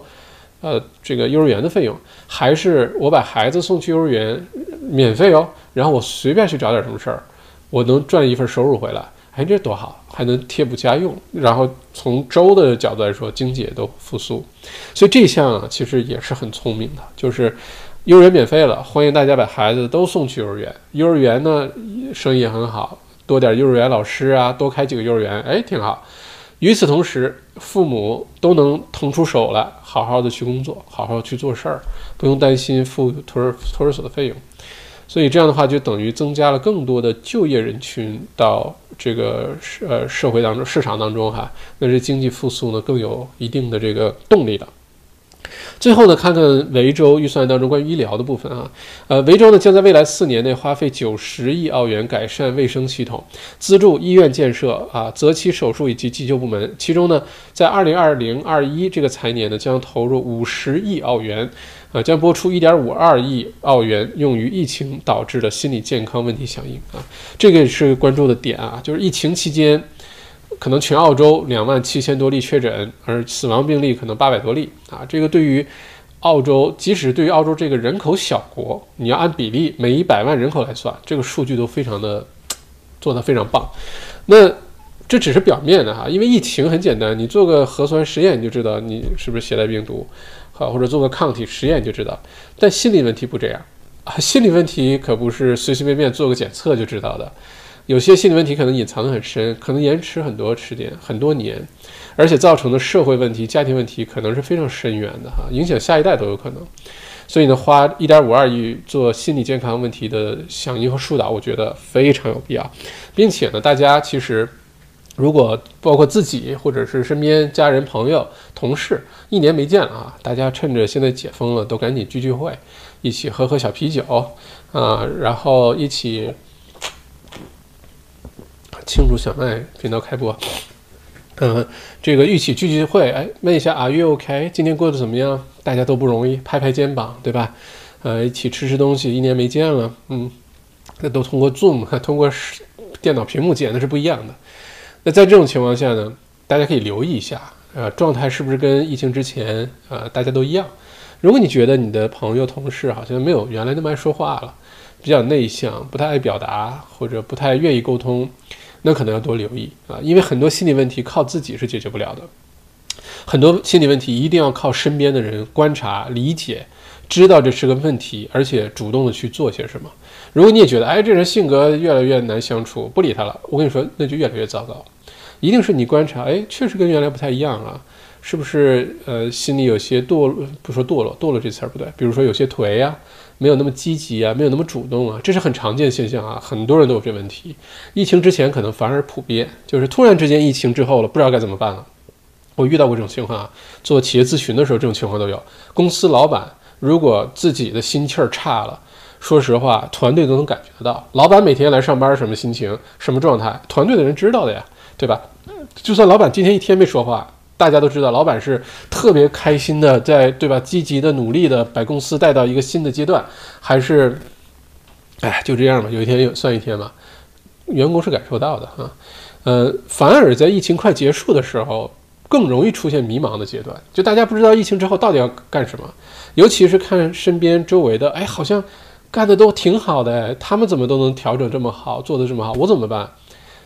呃，这个幼儿园的费用，还是我把孩子送去幼儿园免费哦，然后我随便去找点什么事儿，我能赚一份收入回来。哎，这多好，还能贴补家用，然后从州的角度来说，经济也都复苏，所以这项啊，其实也是很聪明的，就是幼儿园免费了，欢迎大家把孩子都送去幼儿园。幼儿园呢，生意也很好，多点幼儿园老师啊，多开几个幼儿园，哎，挺好。与此同时，父母都能腾出手来，好好的去工作，好好去做事儿，不用担心付托儿托儿所的费用。所以这样的话，就等于增加了更多的就业人群到这个呃社会当中、市场当中哈，那这经济复苏呢更有一定的这个动力了。最后呢，看看维州预算当中关于医疗的部分啊，呃，维州呢将在未来四年内花费九十亿澳元改善卫生系统，资助医院建设啊、择期手术以及急救部门。其中呢，在二零二零二一这个财年呢，将投入五十亿澳元。啊，将拨出一点五二亿澳元用于疫情导致的心理健康问题响应啊，这个是关注的点啊，就是疫情期间，可能全澳洲两万七千多例确诊，而死亡病例可能八百多例啊，这个对于澳洲，即使对于澳洲这个人口小国，你要按比例每一百万人口来算，这个数据都非常的做得非常棒。那这只是表面的哈，因为疫情很简单，你做个核酸实验你就知道你是不是携带病毒。好，或者做个抗体实验就知道，但心理问题不这样啊！心理问题可不是随随便便做个检测就知道的，有些心理问题可能隐藏得很深，可能延迟很多时间、很多年，而且造成的社会问题、家庭问题可能是非常深远的哈，影响下一代都有可能。所以呢，花一点五二亿做心理健康问题的响应和疏导，我觉得非常有必要，并且呢，大家其实。如果包括自己或者是身边家人、朋友、同事，一年没见了啊，大家趁着现在解封了，都赶紧聚聚会，一起喝喝小啤酒啊，然后一起庆祝小麦频道开播。嗯，这个一起聚聚会，哎，问一下啊，You OK？今天过得怎么样？大家都不容易，拍拍肩膀，对吧？呃，一起吃吃东西，一年没见了，嗯，那都通过 Zoom，(laughs) 通过电脑屏幕见，那是不一样的。那在这种情况下呢，大家可以留意一下，呃，状态是不是跟疫情之前，呃，大家都一样？如果你觉得你的朋友、同事好像没有原来那么爱说话了，比较内向，不太爱表达，或者不太愿意沟通，那可能要多留意啊，因为很多心理问题靠自己是解决不了的，很多心理问题一定要靠身边的人观察、理解，知道这是个问题，而且主动的去做些什么。如果你也觉得，哎，这人性格越来越难相处，不理他了，我跟你说，那就越来越糟糕。一定是你观察，哎，确实跟原来不太一样啊，是不是？呃，心里有些堕落，不说堕落，堕落这词儿不对。比如说有些颓呀，没有那么积极啊，没有那么主动啊，这是很常见的现象啊，很多人都有这问题。疫情之前可能反而普遍，就是突然之间疫情之后了，不知道该怎么办了。我遇到过这种情况啊，做企业咨询的时候，这种情况都有。公司老板如果自己的心气儿差了，说实话，团队都能感觉得到。老板每天来上班什么心情，什么状态，团队的人知道的呀，对吧？就算老板今天一天没说话，大家都知道老板是特别开心的，在对吧？积极的努力的把公司带到一个新的阶段，还是，哎，就这样吧，有一天有算一天吧。员工是感受到的啊，呃，反而在疫情快结束的时候，更容易出现迷茫的阶段，就大家不知道疫情之后到底要干什么，尤其是看身边周围的，哎，好像干的都挺好的，他们怎么都能调整这么好，做得这么好，我怎么办？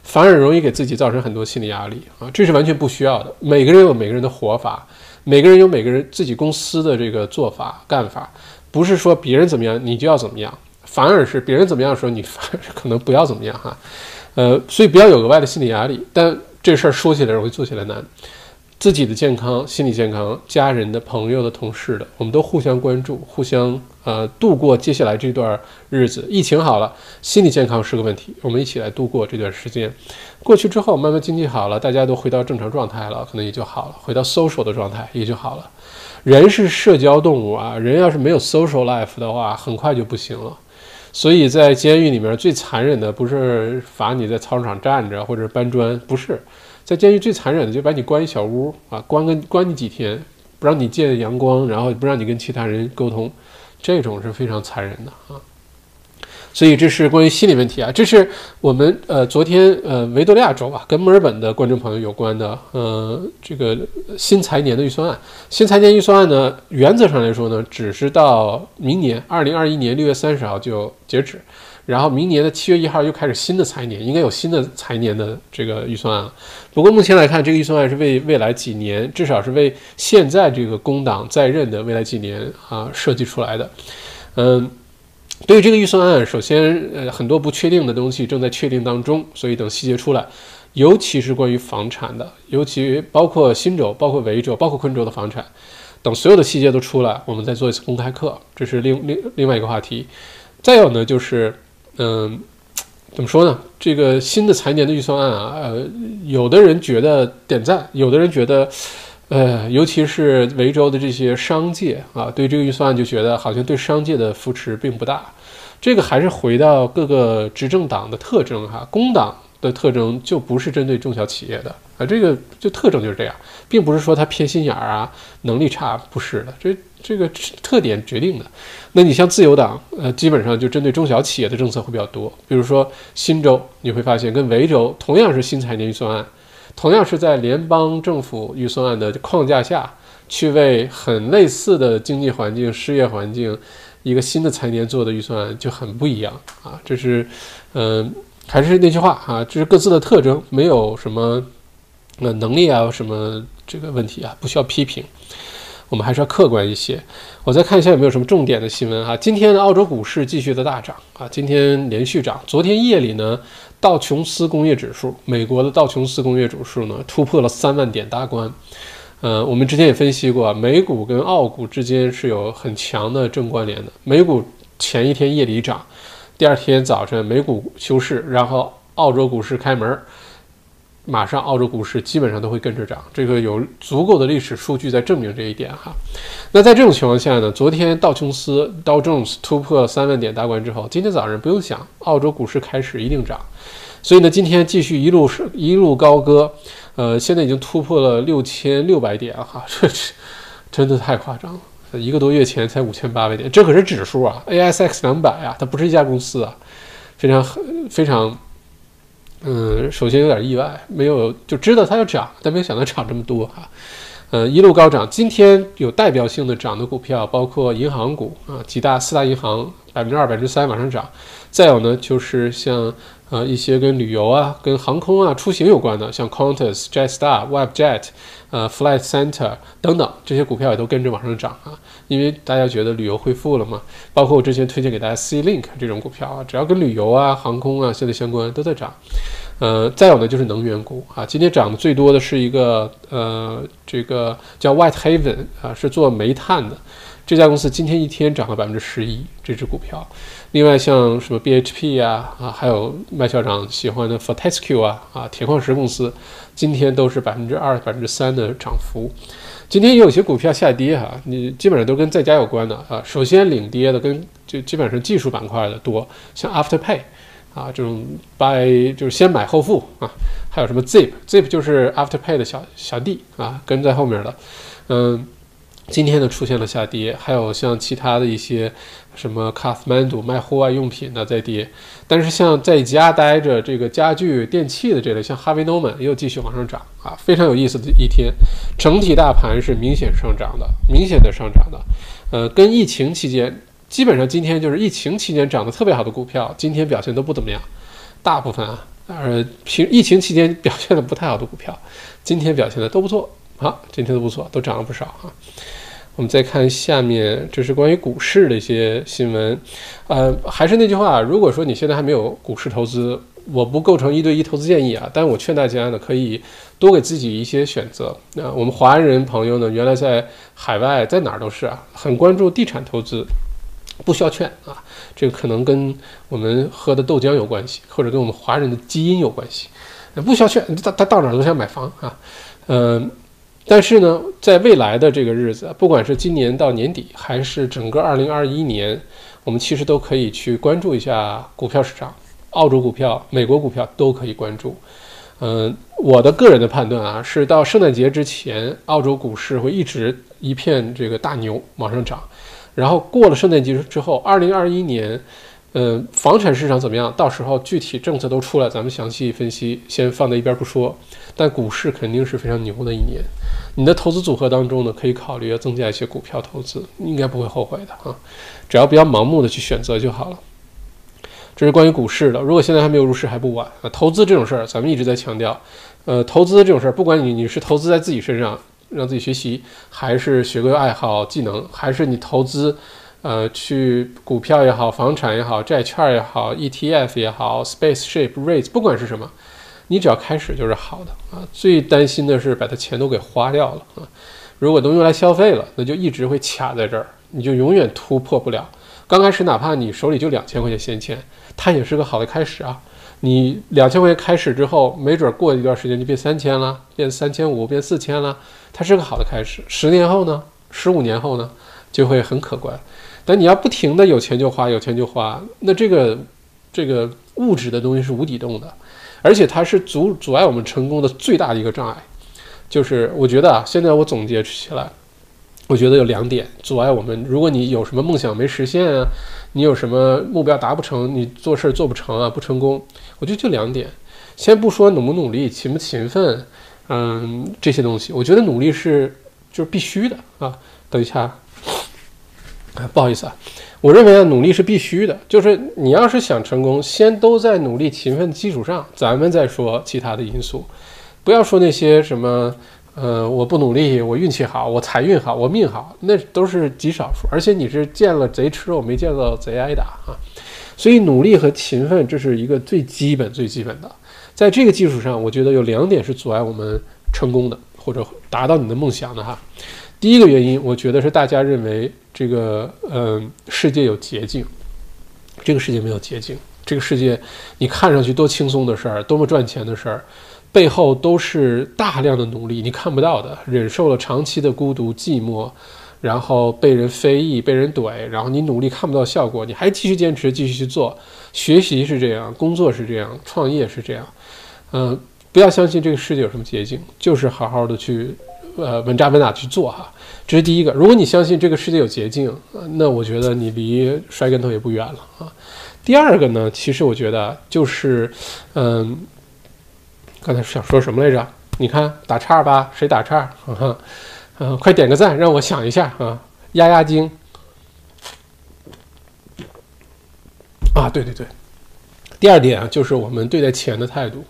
反而容易给自己造成很多心理压力啊，这是完全不需要的。每个人有每个人的活法，每个人有每个人自己公司的这个做法干法，不是说别人怎么样你就要怎么样，反而是别人怎么样的时候你反而可能不要怎么样哈。呃，所以不要有额外的心理压力。但这事儿说起来容易做起来难。自己的健康、心理健康、家人的、朋友的、同事的，我们都互相关注，互相呃度过接下来这段日子。疫情好了，心理健康是个问题，我们一起来度过这段时间。过去之后，慢慢经济好了，大家都回到正常状态了，可能也就好了，回到 social 的状态也就好了。人是社交动物啊，人要是没有 social life 的话，很快就不行了。所以在监狱里面最残忍的不是罚你在操场站着或者搬砖，不是，在监狱最残忍的就把你关一小屋啊，关个关你几天，不让你见阳光，然后不让你跟其他人沟通，这种是非常残忍的啊。所以这是关于心理问题啊，这是我们呃昨天呃维多利亚州啊跟墨尔本的观众朋友有关的呃这个新财年的预算案。新财年预算案呢，原则上来说呢，只是到明年二零二一年六月三十号就截止，然后明年的七月一号又开始新的财年，应该有新的财年的这个预算案。不过目前来看，这个预算案是为未来几年，至少是为现在这个工党在任的未来几年啊设计出来的，嗯。对于这个预算案，首先，呃，很多不确定的东西正在确定当中，所以等细节出来，尤其是关于房产的，尤其包括新州、包括维州、包括昆州的房产，等所有的细节都出来，我们再做一次公开课，这是另另另外一个话题。再有呢，就是，嗯，怎么说呢？这个新的财年的预算案啊，呃，有的人觉得点赞，有的人觉得。呃，尤其是维州的这些商界啊，对这个预算案就觉得好像对商界的扶持并不大。这个还是回到各个执政党的特征哈，工党的特征就不是针对中小企业的啊，这个就特征就是这样，并不是说他偏心眼儿啊，能力差，不是的，这这个特点决定的。那你像自由党，呃，基本上就针对中小企业的政策会比较多，比如说新州，你会发现跟维州同样是新财年预算案。同样是在联邦政府预算案的框架下去为很类似的经济环境、失业环境一个新的财年做的预算案就很不一样啊！这是，嗯，还是那句话啊，这是各自的特征，没有什么呃能力啊什么这个问题啊，不需要批评。我们还是要客观一些。我再看一下有没有什么重点的新闻哈。今天的澳洲股市继续的大涨啊，今天连续涨。昨天夜里呢，道琼斯工业指数，美国的道琼斯工业指数呢突破了三万点大关。呃，我们之前也分析过，美股跟澳股之间是有很强的正关联的。美股前一天夜里涨，第二天早晨美股休市，然后澳洲股市开门。马上，澳洲股市基本上都会跟着涨，这个有足够的历史数据在证明这一点哈。那在这种情况下呢，昨天道琼斯 Dow Jones 突破三万点大关之后，今天早上不用想，澳洲股市开始一定涨。所以呢，今天继续一路是一路高歌，呃，现在已经突破了六千六百点哈，(laughs) 这这真的太夸张了。一个多月前才五千八百点，这可是指数啊，ASX 两百啊，它不是一家公司啊，非常非常。嗯，首先有点意外，没有就知道它要涨，但没想到涨这么多哈。呃，一路高涨。今天有代表性的涨的股票，包括银行股啊，几大四大银行百分之二、百分之三往上涨。再有呢，就是像呃一些跟旅游啊、跟航空啊、出行有关的，像 Qantas、Jetstar、Webjet。呃，Flight Center 等等这些股票也都跟着往上涨啊，因为大家觉得旅游恢复了嘛。包括我之前推荐给大家 C Link 这种股票啊，只要跟旅游啊、航空啊现在相关都在涨。呃，再有呢就是能源股啊，今天涨的最多的是一个呃，这个叫 Whitehaven 啊，是做煤炭的。这家公司今天一天涨了百分之十一，这只股票。另外像什么 BHP 啊啊，还有麦校长喜欢的 Fortescue 啊啊，铁矿石公司，今天都是百分之二、百分之三的涨幅。今天也有些股票下跌哈，你基本上都跟在家有关的啊。首先领跌的跟就基本上技术板块的多，像 Afterpay 啊这种 buy 就是先买后付啊，还有什么 Zip，Zip 就是 Afterpay 的小小弟啊，跟在后面的，嗯。今天呢出现了下跌，还有像其他的一些什么卡夫曼杜卖户外用品的在跌，但是像在家待着这个家具电器的这类，像哈维诺曼又继续往上涨啊，非常有意思的一天，整体大盘是明显上涨的，明显的上涨的，呃，跟疫情期间基本上今天就是疫情期间涨得特别好的股票，今天表现都不怎么样，大部分啊，呃，平疫情期间表现的不太好的股票，今天表现的都不错。好，今天都不错，都涨了不少哈。我们再看下面，这是关于股市的一些新闻。呃，还是那句话，如果说你现在还没有股市投资，我不构成一对一投资建议啊。但我劝大家呢，可以多给自己一些选择。那我们华人朋友呢，原来在海外，在哪儿都是啊，很关注地产投资，不需要劝啊。这个可能跟我们喝的豆浆有关系，或者跟我们华人的基因有关系。不需要劝，他他到哪儿都想买房啊，嗯。但是呢，在未来的这个日子，不管是今年到年底，还是整个二零二一年，我们其实都可以去关注一下股票市场，澳洲股票、美国股票都可以关注。嗯，我的个人的判断啊，是到圣诞节之前，澳洲股市会一直一片这个大牛往上涨，然后过了圣诞节之后，二零二一年。嗯，房产市场怎么样？到时候具体政策都出来，咱们详细分析，先放在一边不说。但股市肯定是非常牛的一年，你的投资组合当中呢，可以考虑要增加一些股票投资，应该不会后悔的啊。只要不要盲目的去选择就好了。这是关于股市的。如果现在还没有入市，还不晚啊。投资这种事儿，咱们一直在强调，呃，投资这种事儿，不管你你是投资在自己身上，让自己学习，还是学个爱好技能，还是你投资。呃，去股票也好，房产也好，债券也好，ETF 也好，spaceship rates，不管是什么，你只要开始就是好的啊。最担心的是把它钱都给花掉了啊。如果都用来消费了，那就一直会卡在这儿，你就永远突破不了。刚开始哪怕你手里就两千块钱现钱，它也是个好的开始啊。你两千块钱开始之后，没准过一段时间就变三千了，变三千五，变四千了，它是个好的开始。十年后呢？十五年后呢？就会很可观。但你要不停的有钱就花，有钱就花，那这个这个物质的东西是无底洞的，而且它是阻阻碍我们成功的最大的一个障碍。就是我觉得啊，现在我总结起来，我觉得有两点阻碍我们。如果你有什么梦想没实现啊，你有什么目标达不成，你做事做不成啊，不成功，我觉得就两点。先不说努不努力、勤不勤奋，嗯，这些东西，我觉得努力是就是必须的啊。等一下。(laughs) 不好意思啊，我认为啊，努力是必须的。就是你要是想成功，先都在努力勤奋的基础上，咱们再说其他的因素。不要说那些什么，呃，我不努力，我运气好，我财运好，我命好，那都是极少数。而且你是见了贼吃肉，没见到贼挨打啊。所以努力和勤奋，这是一个最基本、最基本的。在这个基础上，我觉得有两点是阻碍我们成功的，或者达到你的梦想的哈。第一个原因，我觉得是大家认为这个，嗯，世界有捷径。这个世界没有捷径，这个世界你看上去多轻松的事儿，多么赚钱的事儿，背后都是大量的努力，你看不到的，忍受了长期的孤独寂寞，然后被人非议、被人怼，然后你努力看不到效果，你还继续坚持、继续去做。学习是这样，工作是这样，创业是这样。嗯，不要相信这个世界有什么捷径，就是好好的去。呃，稳扎稳打去做哈，这是第一个。如果你相信这个世界有捷径，那我觉得你离摔跟头也不远了啊。第二个呢，其实我觉得就是，嗯，刚才想说什么来着？你看打岔吧，谁打岔？嗯，快点个赞，让我想一下啊。压压惊。啊，对对对。第二点啊，就是我们对待钱的态度，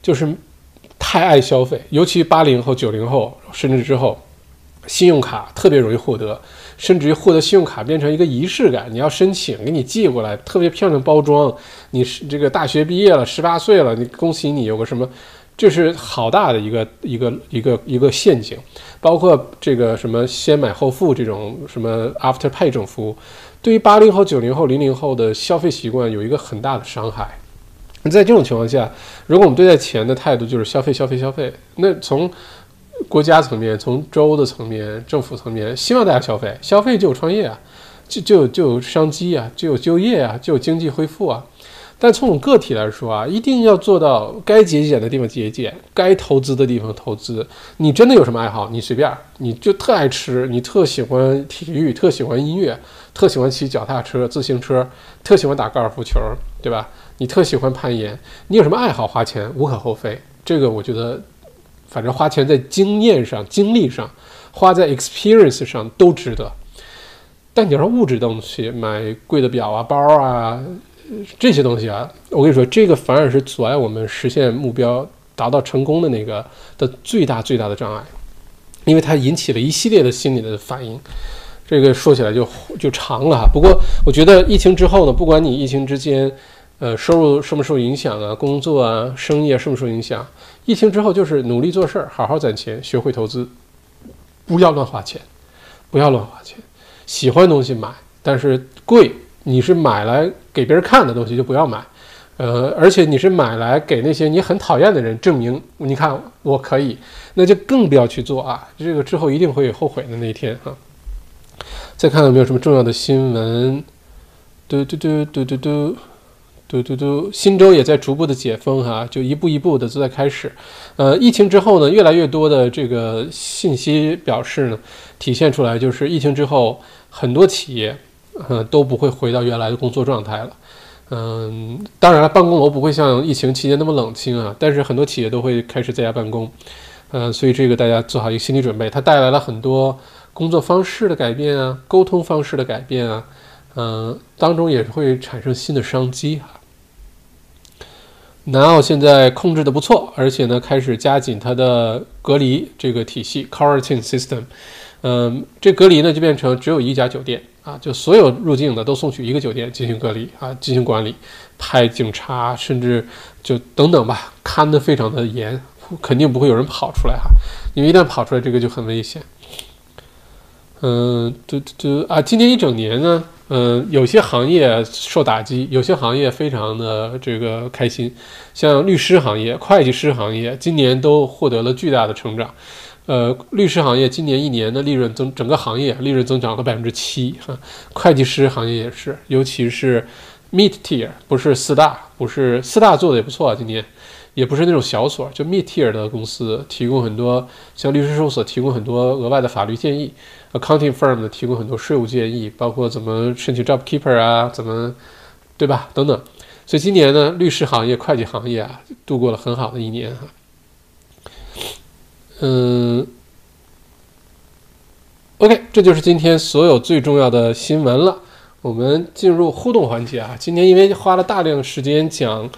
就是。太爱消费，尤其八零后、九零后，甚至之后，信用卡特别容易获得，甚至于获得信用卡变成一个仪式感。你要申请，给你寄过来，特别漂亮包装。你是这个大学毕业了，十八岁了，你恭喜你有个什么，这是好大的一个一个一个一个陷阱。包括这个什么先买后付这种什么 After Pay 这种服务，对于八零后、九零后、零零后的消费习惯有一个很大的伤害。在这种情况下，如果我们对待钱的态度就是消费、消费、消费，那从国家层面、从州的层面、政府层面，希望大家消费，消费就有创业啊，就就就有商机啊，就有就业啊，就有经济恢复啊。但从我们个体来说啊，一定要做到该节俭的地方节俭，该投资的地方投资。你真的有什么爱好，你随便，你就特爱吃，你特喜欢体育，特喜欢音乐，特喜欢骑脚踏车、自行车，特喜欢打高尔夫球，对吧？你特喜欢攀岩，你有什么爱好？花钱无可厚非。这个我觉得，反正花钱在经验上、经历上，花在 experience 上都值得。但你要说物质东西，买贵的表啊、包啊这些东西啊，我跟你说，这个反而是阻碍我们实现目标、达到成功的那个的最大最大的障碍，因为它引起了一系列的心理的反应。这个说起来就就长了哈。不过我觉得疫情之后呢，不管你疫情之间。呃，收入受不受影响啊？工作啊，生意啊，受不受影响？疫情之后就是努力做事儿，好好攒钱，学会投资，不要乱花钱，不要乱花钱。喜欢东西买，但是贵，你是买来给别人看的东西就不要买。呃，而且你是买来给那些你很讨厌的人证明，你看我可以，那就更不要去做啊！这个之后一定会后悔的那一天哈。再看看有没有什么重要的新闻，嘟嘟嘟嘟嘟嘟。嘟嘟嘟，新州也在逐步的解封哈，就一步一步的都在开始。呃，疫情之后呢，越来越多的这个信息表示呢，体现出来就是疫情之后，很多企业，呃，都不会回到原来的工作状态了。嗯，当然了，办公楼不会像疫情期间那么冷清啊，但是很多企业都会开始在家办公。嗯，所以这个大家做好一个心理准备，它带来了很多工作方式的改变啊，沟通方式的改变啊。嗯，当中也会产生新的商机哈。南澳现在控制的不错，而且呢，开始加紧它的隔离这个体系 （quarantine system）。嗯，这隔离呢就变成只有一家酒店啊，就所有入境的都送去一个酒店进行隔离啊，进行管理，派警察，甚至就等等吧，看得非常的严，肯定不会有人跑出来哈，因为一旦跑出来，这个就很危险。嗯，就就啊，今年一整年呢。嗯，有些行业受打击，有些行业非常的这个开心，像律师行业、会计师行业，今年都获得了巨大的成长。呃，律师行业今年一年的利润增，整个行业利润增长了百分之七哈。会计师行业也是，尤其是 mid tier，不是四大，不是四大做的也不错啊，今年。也不是那种小所，就 mid tier 的公司提供很多，像律师事务所提供很多额外的法律建议，accounting firm 的提供很多税务建议，包括怎么申请 job keeper 啊，怎么，对吧？等等。所以今年呢，律师行业、会计行业啊，度过了很好的一年哈。嗯，OK，这就是今天所有最重要的新闻了。我们进入互动环节啊。今年因为花了大量时间讲，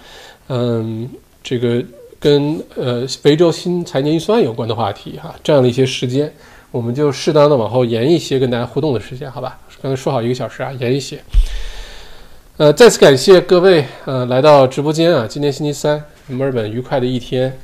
嗯。这个跟呃非洲新财年预算有关的话题哈，占了一些时间，我们就适当的往后延一些跟大家互动的时间，好吧？刚才说好一个小时啊，延一些。呃，再次感谢各位呃来到直播间啊，今天星期三，墨尔本愉快的一天，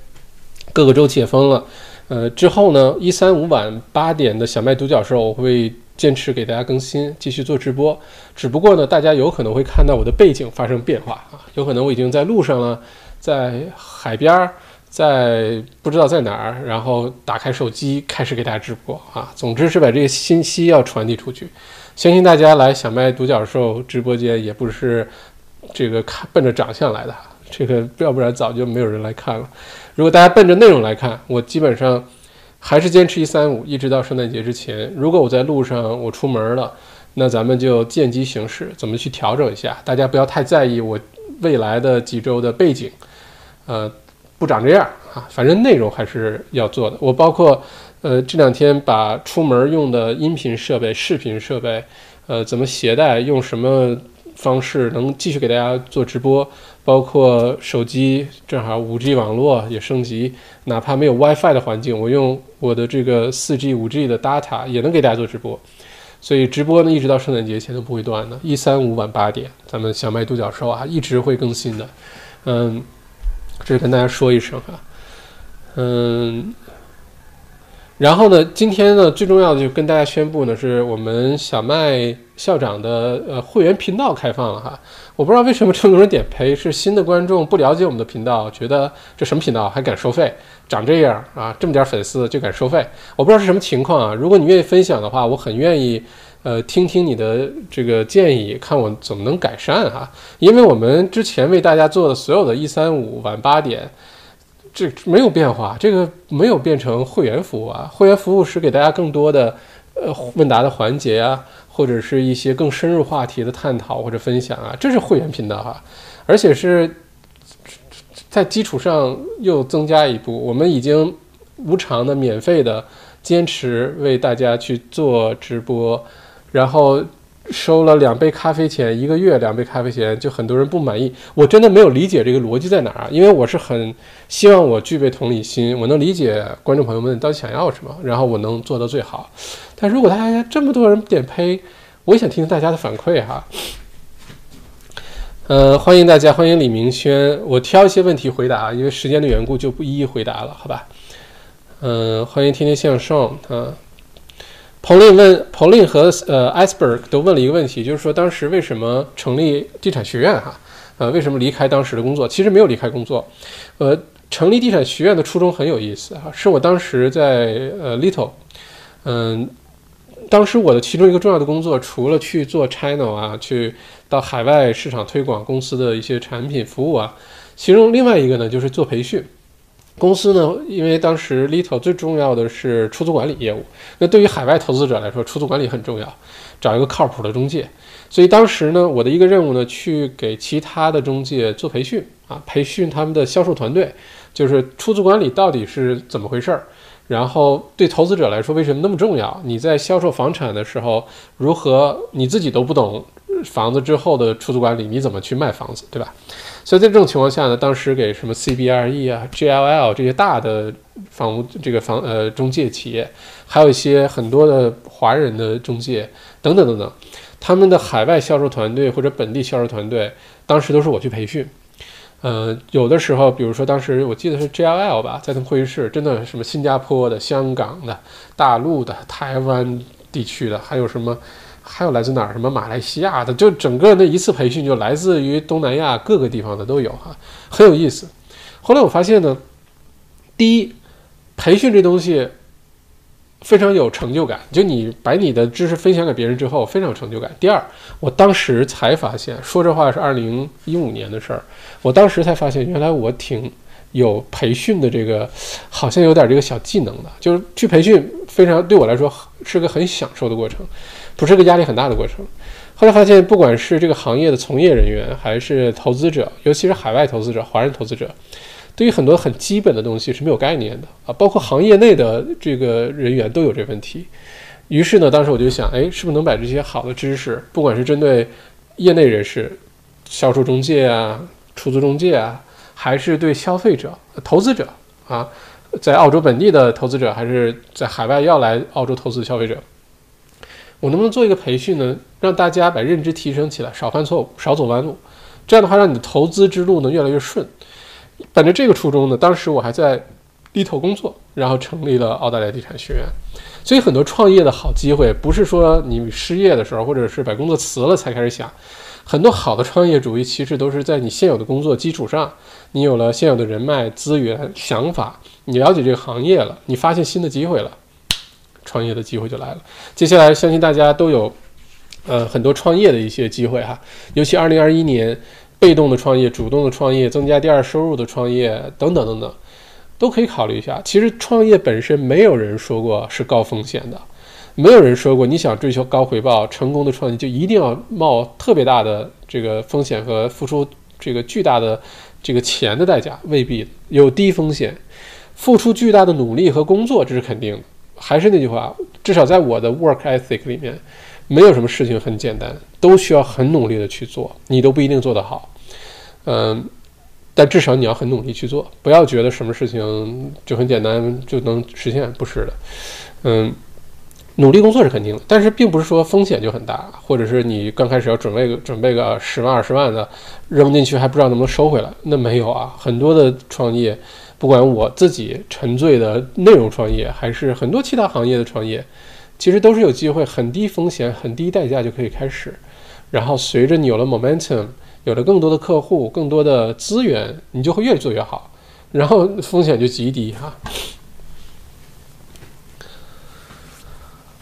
各个州解封了。呃，之后呢，一三五晚八点的小麦独角兽我会坚持给大家更新，继续做直播。只不过呢，大家有可能会看到我的背景发生变化啊，有可能我已经在路上了。在海边儿，在不知道在哪儿，然后打开手机开始给大家直播啊。总之是把这个信息要传递出去。相信大家来小麦独角兽直播间也不是这个看奔着长相来的，这个要不然早就没有人来看了。如果大家奔着内容来看，我基本上还是坚持一三五，一直到圣诞节之前。如果我在路上我出门了，那咱们就见机行事，怎么去调整一下？大家不要太在意我未来的几周的背景。呃，不长这样啊，反正内容还是要做的。我包括，呃，这两天把出门用的音频设备、视频设备，呃，怎么携带，用什么方式能继续给大家做直播，包括手机正好五 G 网络也升级，哪怕没有 WiFi 的环境，我用我的这个四 G、五 G 的 data 也能给大家做直播。所以直播呢，一直到圣诞节前都不会断的，一三五晚八点，咱们小麦独角兽啊，一直会更新的，嗯。这是跟大家说一声哈，嗯，然后呢，今天呢，最重要的就跟大家宣布呢，是我们小麦校长的呃会员频道开放了哈。我不知道为什么这么多人点赔，是新的观众不了解我们的频道，觉得这什么频道还敢收费，长这样啊，这么点粉丝就敢收费，我不知道是什么情况啊。如果你愿意分享的话，我很愿意。呃，听听你的这个建议，看我怎么能改善哈。因为我们之前为大家做的所有的一三五晚八点，这没有变化，这个没有变成会员服务啊。会员服务是给大家更多的呃问答的环节啊，或者是一些更深入话题的探讨或者分享啊，这是会员频道哈。而且是在基础上又增加一步，我们已经无偿的、免费的坚持为大家去做直播。然后收了两杯咖啡钱，一个月两杯咖啡钱，就很多人不满意。我真的没有理解这个逻辑在哪儿啊？因为我是很希望我具备同理心，我能理解观众朋友们到底想要什么，然后我能做到最好。但如果大家这么多人点呸，我也想听听大家的反馈哈。呃，欢迎大家，欢迎李明轩，我挑一些问题回答，因为时间的缘故就不一一回答了，好吧？嗯，欢迎天天向上啊。彭令问彭令和呃 iceberg 都问了一个问题，就是说当时为什么成立地产学院哈？呃，为什么离开当时的工作？其实没有离开工作，呃，成立地产学院的初衷很有意思啊，是我当时在呃 Little，嗯，当时我的其中一个重要的工作，除了去做 channel 啊，去到海外市场推广公司的一些产品服务啊，其中另外一个呢就是做培训。公司呢，因为当时 Little 最重要的是出租管理业务，那对于海外投资者来说，出租管理很重要，找一个靠谱的中介。所以当时呢，我的一个任务呢，去给其他的中介做培训啊，培训他们的销售团队，就是出租管理到底是怎么回事儿，然后对投资者来说为什么那么重要？你在销售房产的时候，如何你自己都不懂房子之后的出租管理，你怎么去卖房子，对吧？所以在这种情况下呢，当时给什么 CBRE 啊、GLL 这些大的房屋这个房呃中介企业，还有一些很多的华人的中介等等等等，他们的海外销售团队或者本地销售团队，当时都是我去培训。呃，有的时候，比如说当时我记得是 GLL 吧，在他们会议室，真的什么新加坡的、香港的、大陆的、台湾地区的，还有什么。还有来自哪儿？什么马来西亚的？就整个那一次培训，就来自于东南亚各个地方的都有哈，很有意思。后来我发现呢，第一，培训这东西非常有成就感，就你把你的知识分享给别人之后，非常有成就感。第二，我当时才发现，说这话是二零一五年的事儿，我当时才发现，原来我挺有培训的这个，好像有点这个小技能的，就是去培训，非常对我来说是个很享受的过程。不是个压力很大的过程。后来发现，不管是这个行业的从业人员，还是投资者，尤其是海外投资者、华人投资者，对于很多很基本的东西是没有概念的啊。包括行业内的这个人员都有这问题。于是呢，当时我就想，哎，是不是能把这些好的知识，不管是针对业内人士、销售中介啊、出租中介啊，还是对消费者、投资者啊，在澳洲本地的投资者，还是在海外要来澳洲投资的消费者。我能不能做一个培训呢？让大家把认知提升起来，少犯错误，少走弯路，这样的话，让你的投资之路呢越来越顺。本着这个初衷呢，当时我还在低头工作，然后成立了澳大利亚地产学院。所以很多创业的好机会，不是说你失业的时候，或者是把工作辞了才开始想。很多好的创业主义，其实都是在你现有的工作基础上，你有了现有的人脉资源、想法，你了解这个行业了，你发现新的机会了。创业的机会就来了。接下来，相信大家都有，呃，很多创业的一些机会哈。尤其二零二一年，被动的创业、主动的创业、增加第二收入的创业等等等等，都可以考虑一下。其实创业本身，没有人说过是高风险的，没有人说过你想追求高回报、成功的创业就一定要冒特别大的这个风险和付出这个巨大的这个钱的代价，未必有低风险，付出巨大的努力和工作，这是肯定的。还是那句话，至少在我的 work ethic 里面，没有什么事情很简单，都需要很努力的去做，你都不一定做得好，嗯，但至少你要很努力去做，不要觉得什么事情就很简单就能实现，不是的，嗯，努力工作是肯定的，但是并不是说风险就很大，或者是你刚开始要准备个准备个十万二十万的扔进去还不知道能不能收回来，那没有啊，很多的创业。不管我自己沉醉的内容创业，还是很多其他行业的创业，其实都是有机会，很低风险、很低代价就可以开始。然后随着你有了 momentum，有了更多的客户、更多的资源，你就会越做越好，然后风险就极低哈。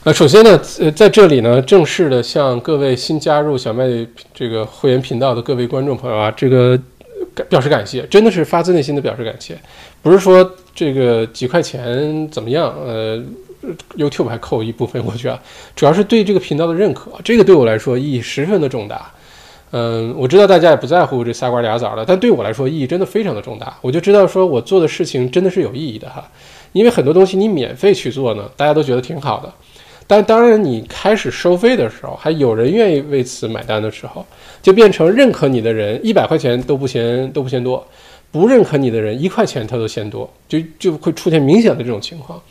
呃，首先呢，呃，在这里呢，正式的向各位新加入小麦这个会员频道的各位观众朋友啊，这个。表示感谢，真的是发自内心的表示感谢，不是说这个几块钱怎么样，呃，YouTube 还扣一部分过去啊，主要是对这个频道的认可，这个对我来说意义十分的重大。嗯，我知道大家也不在乎这仨瓜俩枣的，但对我来说意义真的非常的重大。我就知道说我做的事情真的是有意义的哈，因为很多东西你免费去做呢，大家都觉得挺好的。但当然，你开始收费的时候，还有人愿意为此买单的时候，就变成认可你的人一百块钱都不嫌都不嫌多，不认可你的人一块钱他都嫌多，就就会出现明显的这种情况。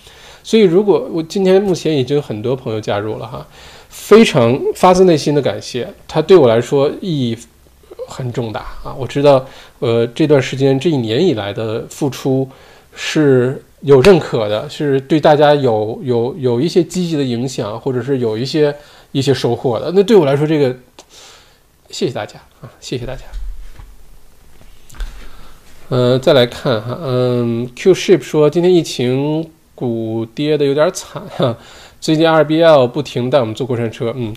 所以，如果我今天目前已经有很多朋友加入了哈，非常发自内心的感谢，他对我来说意义很重大啊！我知道，呃，这段时间这一年以来的付出是。有认可的，是对大家有有有一些积极的影响，或者是有一些一些收获的。那对我来说，这个谢谢大家啊，谢谢大家。呃，再来看哈，嗯，Q Ship 说今天疫情股跌的有点惨哈，最近 RBL 不停带我们坐过山车，嗯，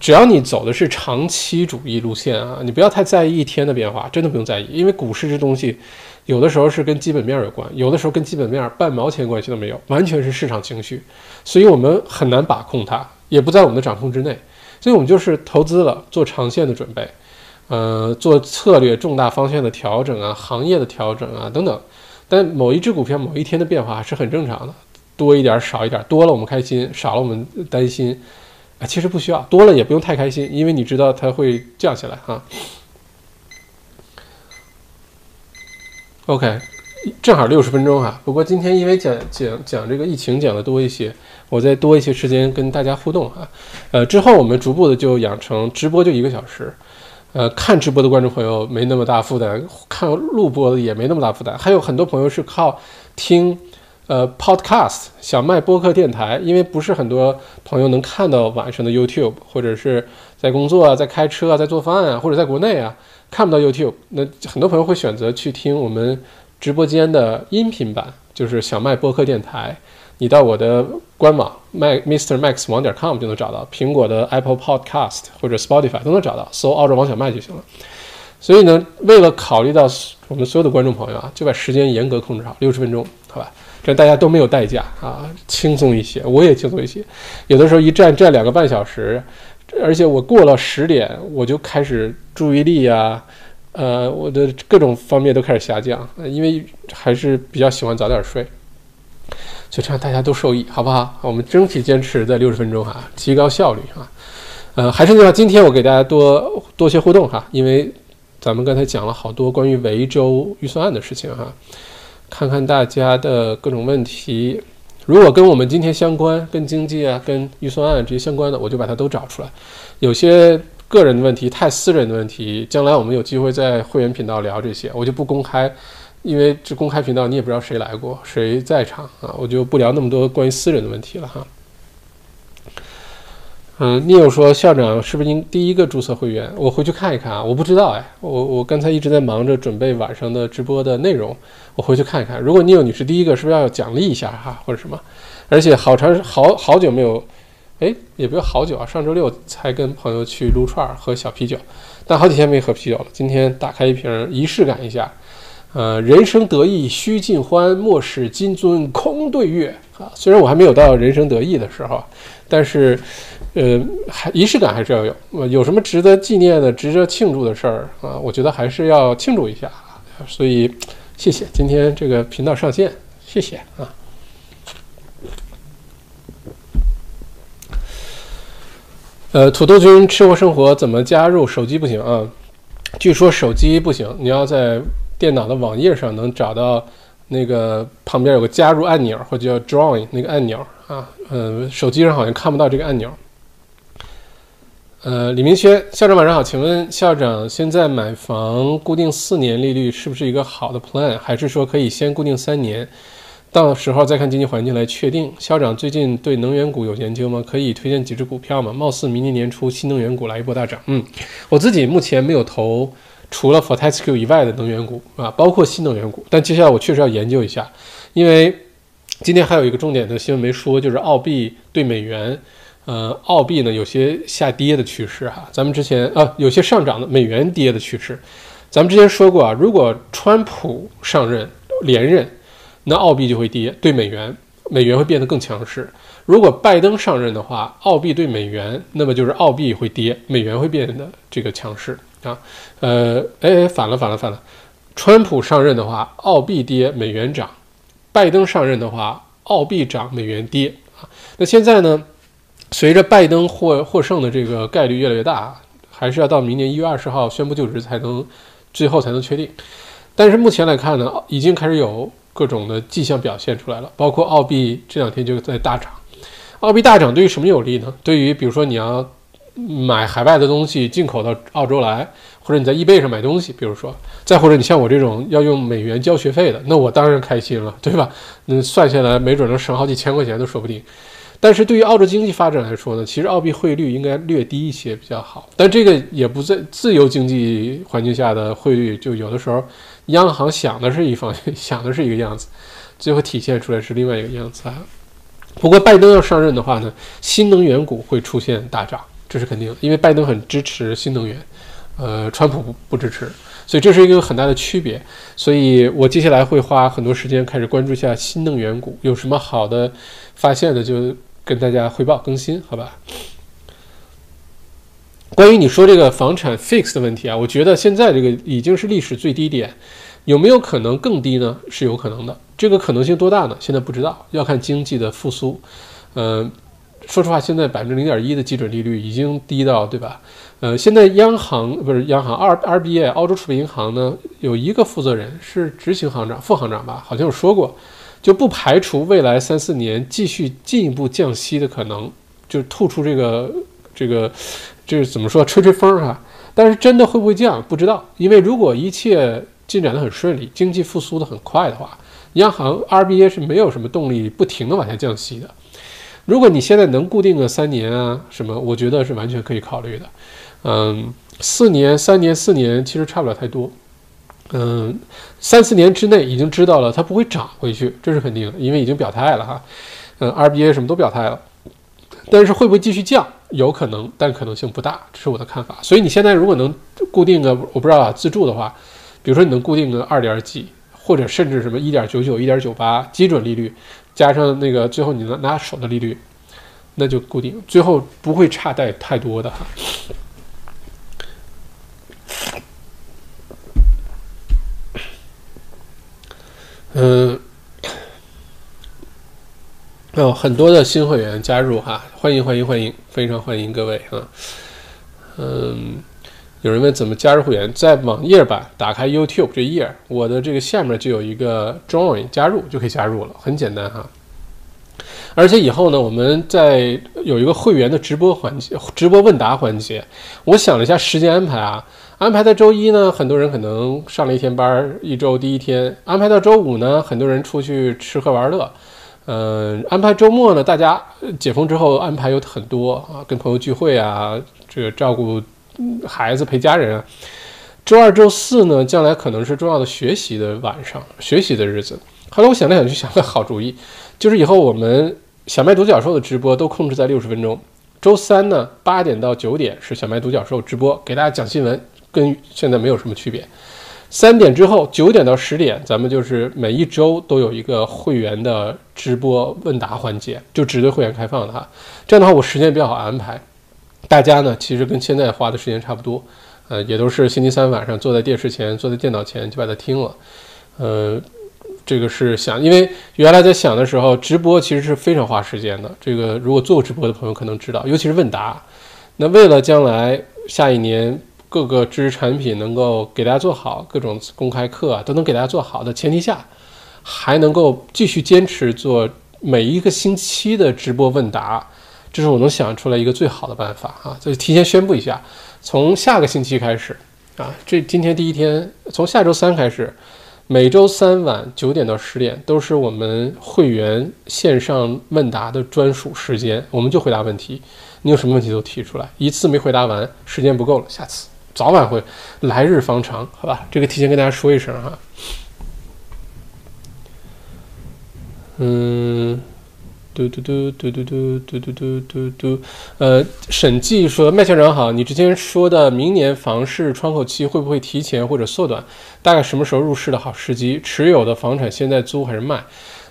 只要你走的是长期主义路线啊，你不要太在意一天的变化，真的不用在意，因为股市这东西有的时候是跟基本面有关，有的时候跟基本面半毛钱关系都没有，完全是市场情绪，所以我们很难把控它，也不在我们的掌控之内，所以我们就是投资了，做长线的准备。呃，做策略重大方向的调整啊，行业的调整啊，等等。但某一只股票某一天的变化是很正常的，多一点少一点，多了我们开心，少了我们担心。啊，其实不需要，多了也不用太开心，因为你知道它会降下来哈。OK，正好六十分钟哈。不过今天因为讲讲讲这个疫情讲的多一些，我再多一些时间跟大家互动哈。呃，之后我们逐步的就养成直播就一个小时。呃，看直播的观众朋友没那么大负担，看录播的也没那么大负担。还有很多朋友是靠听，呃，podcast 小麦播客电台，因为不是很多朋友能看到晚上的 YouTube，或者是在工作啊，在开车啊，在做饭啊，或者在国内啊看不到 YouTube，那很多朋友会选择去听我们直播间的音频版，就是小麦播客电台。你到我的官网 Mac Mr Max 网点 com 就能找到，苹果的 Apple Podcast 或者 Spotify 都能找到，搜澳洲王小麦就行了。所以呢，为了考虑到我们所有的观众朋友啊，就把时间严格控制好，六十分钟，好吧？这大家都没有代价啊，轻松一些，我也轻松一些。有的时候一站站两个半小时，而且我过了十点，我就开始注意力啊，呃，我的各种方面都开始下降，因为还是比较喜欢早点睡。就这样，大家都受益，好不好？我们争取坚持在六十分钟哈，提高效率啊。呃，还是那话，今天我给大家多多些互动哈，因为咱们刚才讲了好多关于维州预算案的事情哈，看看大家的各种问题。如果跟我们今天相关、跟经济啊、跟预算案这些相关的，我就把它都找出来。有些个人的问题、太私人的问题，将来我们有机会在会员频道聊这些，我就不公开。因为这公开频道，你也不知道谁来过，谁在场啊，我就不聊那么多关于私人的问题了哈。嗯，你有说校长是不是应第一个注册会员？我回去看一看啊，我不知道哎，我我刚才一直在忙着准备晚上的直播的内容，我回去看一看。如果你有你是第一个，是不是要奖励一下哈，或者什么？而且好长好好久没有，哎，也不要好久啊，上周六才跟朋友去撸串喝小啤酒，但好几天没喝啤酒了，今天打开一瓶，仪式感一下。呃，人生得意须尽欢，莫使金樽空对月啊！虽然我还没有到人生得意的时候，但是，呃，还仪式感还是要有。有什么值得纪念的、值得庆祝的事儿啊？我觉得还是要庆祝一下。所以，谢谢今天这个频道上线，谢谢啊。呃，土豆君吃货生活怎么加入？手机不行啊？据说手机不行，你要在。电脑的网页上能找到那个旁边有个加入按钮，或者叫 Join 那个按钮啊。嗯，手机上好像看不到这个按钮。呃，李明轩校长晚上好，请问校长现在买房固定四年利率是不是一个好的 plan，还是说可以先固定三年，到时候再看经济环境来确定？校长最近对能源股有研究吗？可以推荐几只股票吗？貌似明年年初新能源股来一波大涨。嗯，我自己目前没有投。除了 Fortescue 以外的能源股啊，包括新能源股，但接下来我确实要研究一下，因为今天还有一个重点的新闻没说，就是澳币对美元，呃，澳币呢有些下跌的趋势哈，咱们之前啊有些上涨的，美元跌的趋势，咱们之前说过啊，如果川普上任连任，那澳币就会跌，对美元，美元会变得更强势；如果拜登上任的话，澳币对美元，那么就是澳币会跌，美元会变得这个强势。啊，呃，哎，反了，反了，反了。川普上任的话，澳币跌，美元涨；拜登上任的话，澳币涨，美元跌。啊，那现在呢？随着拜登获获胜的这个概率越来越大，还是要到明年一月二十号宣布就职才能，最后才能确定。但是目前来看呢，已经开始有各种的迹象表现出来了，包括澳币这两天就在大涨。澳币大涨对于什么有利呢？对于比如说你要。买海外的东西进口到澳洲来，或者你在易贝上买东西，比如说，再或者你像我这种要用美元交学费的，那我当然开心了，对吧？那算下来没准能省好几千块钱都说不定。但是对于澳洲经济发展来说呢，其实澳币汇率应该略低一些比较好。但这个也不在自由经济环境下的汇率，就有的时候央行想的是一方，想的是一个样子，最后体现出来是另外一个样子啊。不过拜登要上任的话呢，新能源股会出现大涨，这是肯定的，因为拜登很支持新能源，呃，川普不不支持。所以这是一个很大的区别，所以我接下来会花很多时间开始关注一下新能源股，有什么好的发现的就跟大家汇报更新，好吧？关于你说这个房产 fix 的问题啊，我觉得现在这个已经是历史最低点，有没有可能更低呢？是有可能的，这个可能性多大呢？现在不知道，要看经济的复苏。嗯，说实话，现在百分之零点一的基准利率已经低到，对吧？呃，现在央行不是央行，R RBA 澳洲储备银行呢，有一个负责人是执行行长、副行长吧，好像有说过，就不排除未来三四年继续进一步降息的可能，就吐出这个这个，这是怎么说？吹吹风哈。但是真的会不会降，不知道，因为如果一切进展的很顺利，经济复苏的很快的话，央行 RBA 是没有什么动力不停的往下降息的。如果你现在能固定个三年啊什么，我觉得是完全可以考虑的。嗯，四年、三年、四年其实差不了太多。嗯，三四年之内已经知道了它不会涨回去，这是肯定的，因为已经表态了哈。嗯，RBA 什么都表态了，但是会不会继续降？有可能，但可能性不大，这是我的看法。所以你现在如果能固定个，我不知道啊，自助的话，比如说你能固定个二点几，或者甚至什么一点九九、一点九八基准利率，加上那个最后你能拿手的利率，那就固定，最后不会差带太多的哈。嗯，有很多的新会员加入哈，欢迎欢迎欢迎，非常欢迎各位啊。嗯，有人问怎么加入会员，在网页版打开 YouTube 这页，我的这个下面就有一个 Join 加入就可以加入了，很简单哈。而且以后呢，我们在有一个会员的直播环节，直播问答环节，我想了一下时间安排啊。安排在周一呢，很多人可能上了一天班，一周第一天；安排到周五呢，很多人出去吃喝玩乐。嗯，安排周末呢，大家解封之后安排有很多啊，跟朋友聚会啊，这个照顾孩子、陪家人啊。周二、周四呢，将来可能是重要的学习的晚上，学习的日子。后来我想来想去，想个好主意，就是以后我们小麦独角兽的直播都控制在六十分钟。周三呢，八点到九点是小麦独角兽直播，给大家讲新闻。跟现在没有什么区别。三点之后，九点到十点，咱们就是每一周都有一个会员的直播问答环节，就只对会员开放的哈。这样的话，我时间比较好安排。大家呢，其实跟现在花的时间差不多，呃，也都是星期三晚上坐在电视前、坐在电脑前就把它听了。呃，这个是想，因为原来在想的时候，直播其实是非常花时间的。这个如果做过直播的朋友可能知道，尤其是问答。那为了将来下一年。各个知识产品能够给大家做好，各种公开课啊都能给大家做好的前提下，还能够继续坚持做每一个星期的直播问答，这是我能想出来一个最好的办法啊！所以提前宣布一下，从下个星期开始啊，这今天第一天，从下周三开始，每周三晚九点到十点都是我们会员线上问答的专属时间，我们就回答问题，你有什么问题都提出来，一次没回答完，时间不够了，下次。早晚会，来日方长，好吧，这个提前跟大家说一声哈。嗯，嘟嘟嘟嘟嘟嘟嘟嘟嘟嘟嘟，呃，审计说麦校长好，你之前说的明年房市窗口期会不会提前或者缩短？大概什么时候入市的好时机？持有的房产现在租还是卖？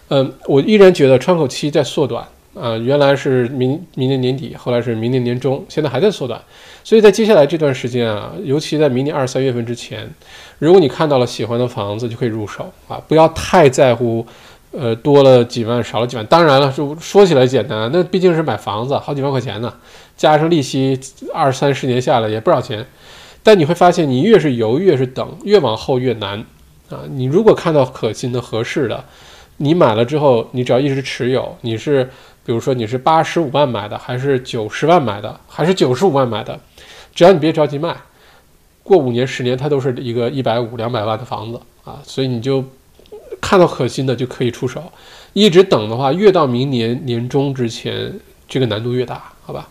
嗯，我依然觉得窗口期在缩短啊，原来是明明年年底，后来是明年年中，现在还在缩短。所以在接下来这段时间啊，尤其在明年二三月份之前，如果你看到了喜欢的房子，就可以入手啊，不要太在乎，呃，多了几万，少了几万。当然了，就说起来简单，那毕竟是买房子，好几万块钱呢，加上利息，二三十年下来也不少钱。但你会发现，你越是犹豫，越是等，越往后越难啊。你如果看到可心的、合适的，你买了之后，你只要一直持有，你是比如说你是八十五万买的，还是九十万买的，还是九十五万买的？只要你别着急卖，过五年十年，它都是一个一百五两百万的房子啊，所以你就看到可心的就可以出手。一直等的话，越到明年年中之前，这个难度越大，好吧？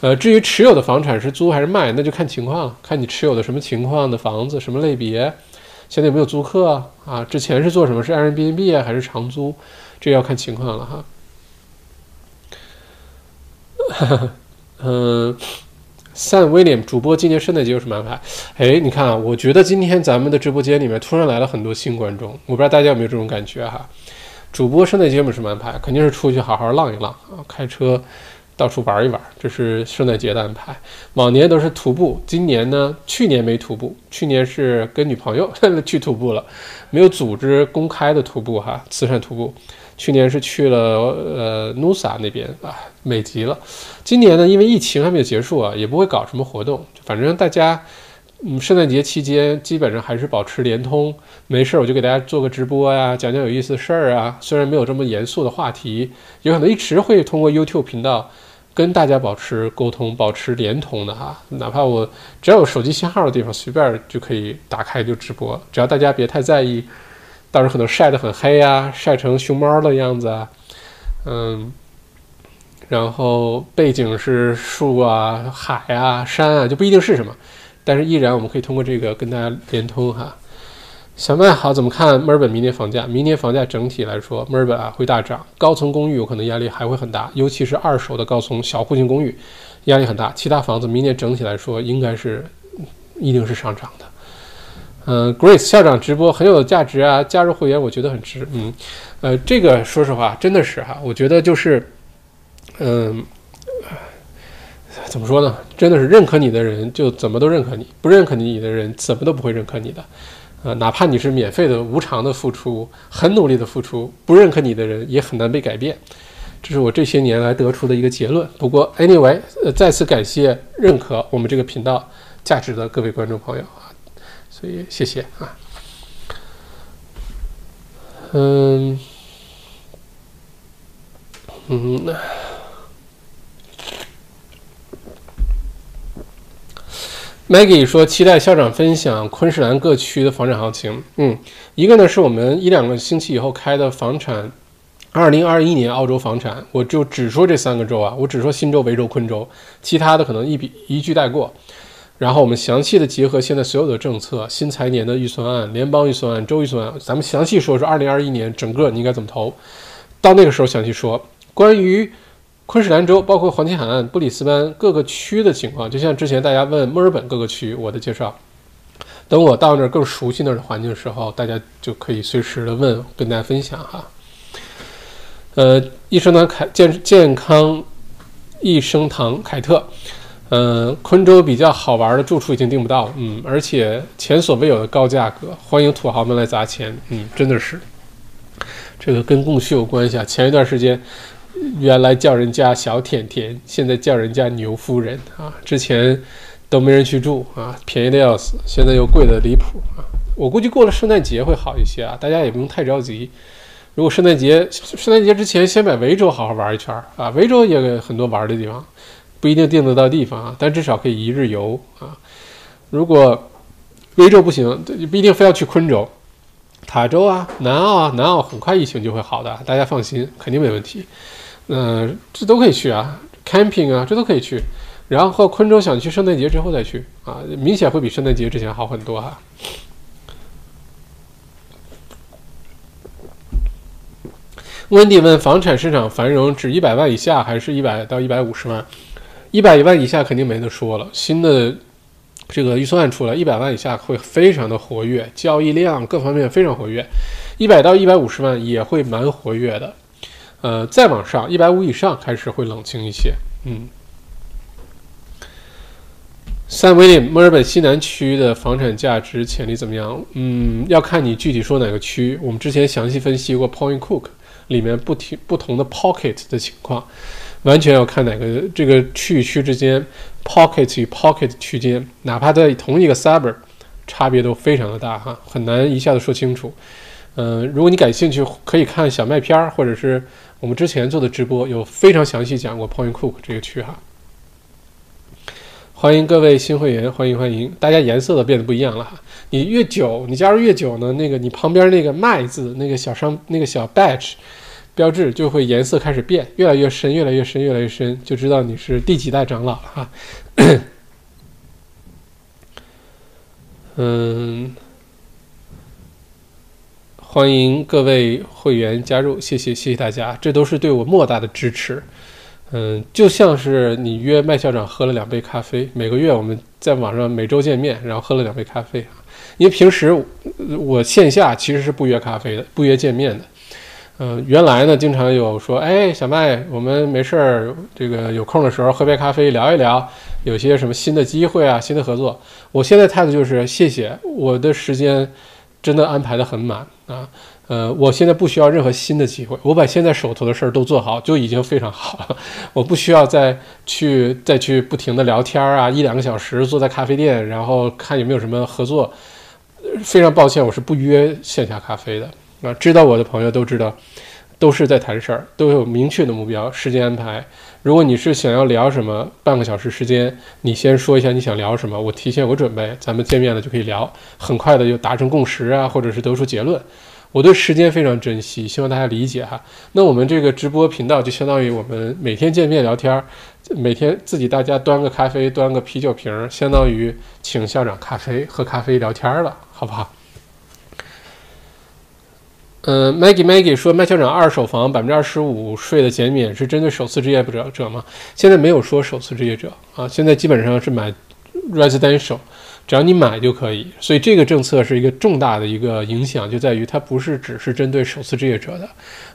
呃，至于持有的房产是租还是卖，那就看情况了，看你持有的什么情况的房子，什么类别，现在有没有租客啊？之前是做什么？是 Airbnb 啊，还是长租？这要看情况了哈。嗯 (laughs)，Sam William 主播今年圣诞节有什么安排？哎，你看啊，我觉得今天咱们的直播间里面突然来了很多新观众，我不知道大家有没有这种感觉哈。主播圣诞节有什么安排？肯定是出去好好浪一浪啊，开车到处玩一玩，这是圣诞节的安排。往年都是徒步，今年呢，去年没徒步，去年是跟女朋友 (laughs) 去徒步了，没有组织公开的徒步哈，慈善徒步。去年是去了呃 Nusa 那边啊，美极了。今年呢，因为疫情还没有结束啊，也不会搞什么活动，反正大家。嗯，圣诞节期间基本上还是保持联通，没事儿我就给大家做个直播呀，讲讲有意思的事儿啊。虽然没有这么严肃的话题，有可能一直会通过 YouTube 频道跟大家保持沟通、保持联通的哈。哪怕我只要有手机信号的地方，随便就可以打开就直播，只要大家别太在意，到时候可能晒得很黑啊，晒成熊猫的样子啊，嗯，然后背景是树啊、海啊、山啊，就不一定是什么。但是依然，我们可以通过这个跟大家连通哈。小麦好，怎么看墨尔本明年房价？明年房价整体来说，墨尔本啊会大涨，高层公寓有可能压力还会很大，尤其是二手的高层小户型公寓压力很大。其他房子明年整体来说应该是一定是上涨的。嗯，Grace 校长直播很有价值啊，加入会员我觉得很值。嗯，呃，这个说实话真的是哈，我觉得就是嗯。怎么说呢？真的是认可你的人就怎么都认可你，不认可你的人怎么都不会认可你的。呃，哪怕你是免费的、无偿的付出，很努力的付出，不认可你的人也很难被改变。这是我这些年来得出的一个结论。不过，anyway，呃，再次感谢认可我们这个频道价值的各位观众朋友，所以谢谢啊。嗯，嗯，Maggie 说：“期待校长分享昆士兰各区的房产行情。嗯，一个呢是我们一两个星期以后开的房产，二零二一年澳洲房产，我就只说这三个州啊，我只说新州、维州、昆州，其他的可能一笔一句带过。然后我们详细的结合现在所有的政策、新财年的预算案、联邦预算案、州预算案，咱们详细说说二零二一年整个你应该怎么投。到那个时候详细说关于。”昆士兰州包括黄金海岸、布里斯班各个区的情况，就像之前大家问墨尔本各个区，我的介绍。等我到那儿更熟悉那儿的环境的时候，大家就可以随时的问，跟大家分享哈。呃，益生堂凯健健康益生堂凯特，嗯，昆州比较好玩的住处已经订不到了，嗯，而且前所未有的高价格，欢迎土豪们来砸钱，嗯，真的是，这个跟供需有关系啊。前一段时间。原来叫人家小甜甜，现在叫人家牛夫人啊！之前都没人去住啊，便宜的要死，现在又贵的离谱啊！我估计过了圣诞节会好一些啊，大家也不用太着急。如果圣诞节圣诞节之前先把维州好好玩一圈啊，维州也有很多玩的地方，不一定订得到地方啊，但至少可以一日游啊。如果维州不行，不一定非要去昆州、塔州啊、南澳啊，南澳很快疫情就会好的，大家放心，肯定没问题。嗯，这都可以去啊，camping 啊，这都可以去。然后昆州想去圣诞节之后再去啊，明显会比圣诞节之前好很多哈。温迪问：房产市场繁荣指一百万以下，还是一百到一百五十万？一百万以下肯定没得说了。新的这个预算出来，一百万以下会非常的活跃，交易量各方面非常活跃。一百到一百五十万也会蛮活跃的。呃，再往上一百五以上开始会冷清一些。嗯，三威廉墨尔本西南区的房产价值潜力怎么样？嗯，要看你具体说哪个区。我们之前详细分析过 Point Cook 里面不停不同的 pocket 的情况，完全要看哪个这个区与区之间 pocket 与 pocket 区间，哪怕在同一个 suburb，差别都非常的大哈，很难一下子说清楚。嗯，如果你感兴趣，可以看小麦片儿，或者是。我们之前做的直播有非常详细讲过 Point Cook 这个区哈，欢迎各位新会员，欢迎欢迎，大家颜色都变得不一样了哈。你越久，你加入越久呢，那个你旁边那个麦字那个小商那个小 batch 标志，就会颜色开始变，越来越深，越来越深，越来越深，就知道你是第几代长老了哈。嗯，欢迎各位会员加入，谢谢谢谢大家，这都是对我莫大的支持。嗯，就像是你约麦校长喝了两杯咖啡，每个月我们在网上每周见面，然后喝了两杯咖啡。因为平时我线下其实是不约咖啡的，不约见面的。嗯，原来呢，经常有说，哎，小麦，我们没事儿，这个有空的时候喝杯咖啡聊一聊，有些什么新的机会啊，新的合作。我现在态度就是谢谢，我的时间真的安排的很满啊。呃，我现在不需要任何新的机会，我把现在手头的事儿都做好就已经非常好了。我不需要再去再去不停的聊天啊，一两个小时坐在咖啡店，然后看有没有什么合作。非常抱歉，我是不约线下咖啡的啊。知道我的朋友都知道，都是在谈事儿，都有明确的目标、时间安排。如果你是想要聊什么，半个小时时间，你先说一下你想聊什么，我提前有个准备，咱们见面了就可以聊，很快的就达成共识啊，或者是得出结论。我对时间非常珍惜，希望大家理解哈。那我们这个直播频道就相当于我们每天见面聊天，每天自己大家端个咖啡，端个啤酒瓶，相当于请校长咖啡喝咖啡聊天了，好不好？嗯，Maggie Maggie 说，麦校长二手房百分之二十五税的减免是针对首次置业者者吗？现在没有说首次置业者啊，现在基本上是买 residential。只要你买就可以，所以这个政策是一个重大的一个影响，就在于它不是只是针对首次置业者的，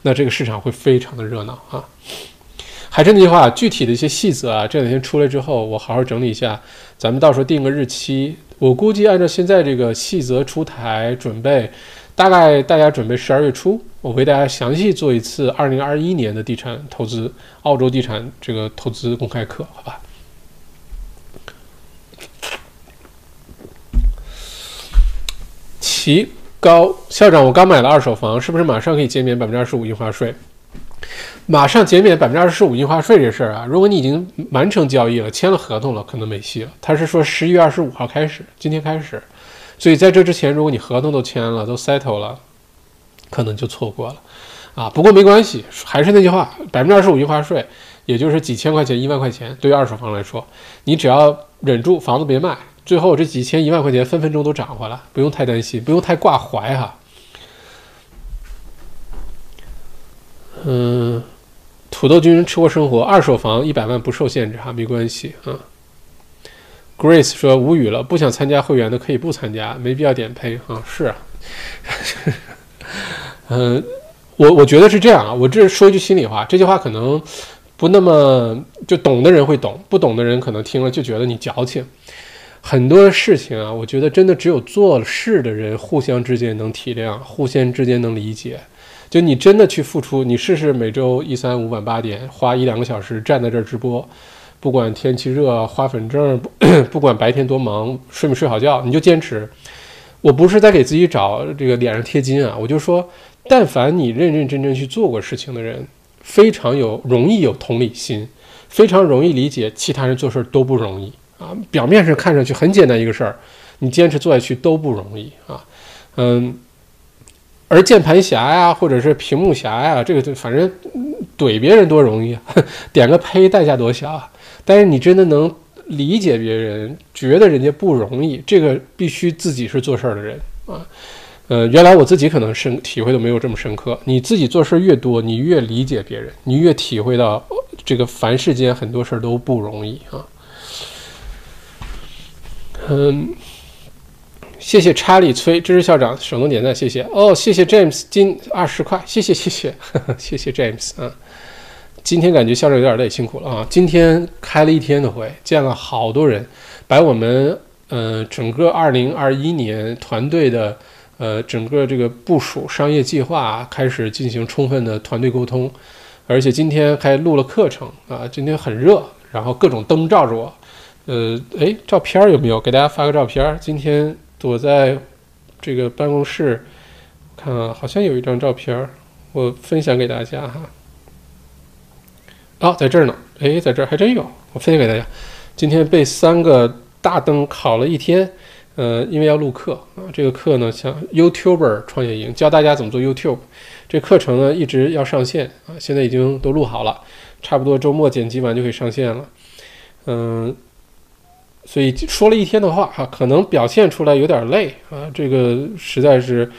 那这个市场会非常的热闹啊。还是那句话，具体的一些细则啊，这两天出来之后，我好好整理一下，咱们到时候定个日期。我估计按照现在这个细则出台准备，大概大家准备十二月初，我为大家详细做一次二零二一年的地产投资，澳洲地产这个投资公开课，好吧？齐高校长，我刚买了二手房，是不是马上可以减免百分之二十五印花税？马上减免百分之二十五印花税这事儿啊，如果你已经完成交易了，签了合同了，可能没戏了。他是说十一月二十五号开始，今天开始，所以在这之前，如果你合同都签了，都 settle 了，可能就错过了啊。不过没关系，还是那句话，百分之二十五印花税，也就是几千块钱、一万块钱，对于二手房来说，你只要忍住，房子别卖。最后这几千一万块钱分分钟都涨回来，不用太担心，不用太挂怀哈。嗯，土豆君吃货生活，二手房一百万不受限制哈，没关系啊。Grace 说无语了，不想参加会员的可以不参加，没必要点呸啊。是啊，嗯，(laughs) 我我觉得是这样啊，我这说一句心里话，这句话可能不那么就懂的人会懂，不懂的人可能听了就觉得你矫情。很多事情啊，我觉得真的只有做事的人互相之间能体谅，互相之间能理解。就你真的去付出，你试试每周一三五晚八点花一两个小时站在这儿直播，不管天气热、花粉症，(clears throat) 不管白天多忙，睡没睡好觉，你就坚持。我不是在给自己找这个脸上贴金啊，我就说，但凡你认认真真去做过事情的人，非常有容易有同理心，非常容易理解其他人做事都不容易。啊，表面上看上去很简单一个事儿，你坚持做下去都不容易啊。嗯，而键盘侠呀，或者是屏幕侠呀，这个就反正怼别人多容易啊，点个呸代价多小啊。但是你真的能理解别人，觉得人家不容易，这个必须自己是做事儿的人啊。呃，原来我自己可能深体会都没有这么深刻。你自己做事儿越多，你越理解别人，你越体会到这个凡世间很多事儿都不容易啊。嗯，谢谢查理崔支持校长手动点赞，谢谢哦，谢谢 James 金二十块，谢谢谢谢 (laughs) 谢谢 James 啊，今天感觉校长有点累，辛苦了啊，今天开了一天的会，见了好多人，把我们呃整个二零二一年团队的呃整个这个部署商业计划开始进行充分的团队沟通，而且今天还录了课程啊，今天很热，然后各种灯照着我。呃，哎，照片有没有？给大家发个照片。今天躲在这个办公室，看啊，好像有一张照片儿，我分享给大家哈。哦，在这儿呢。哎，在这儿还真有，我分享给大家。今天被三个大灯烤了一天，呃，因为要录课啊，这个课呢像 YouTuber 创业营，教大家怎么做 YouTube。这课程呢一直要上线啊，现在已经都录好了，差不多周末剪辑完就可以上线了。嗯，所以说了一天的话哈，可能表现出来有点累啊，这个实在是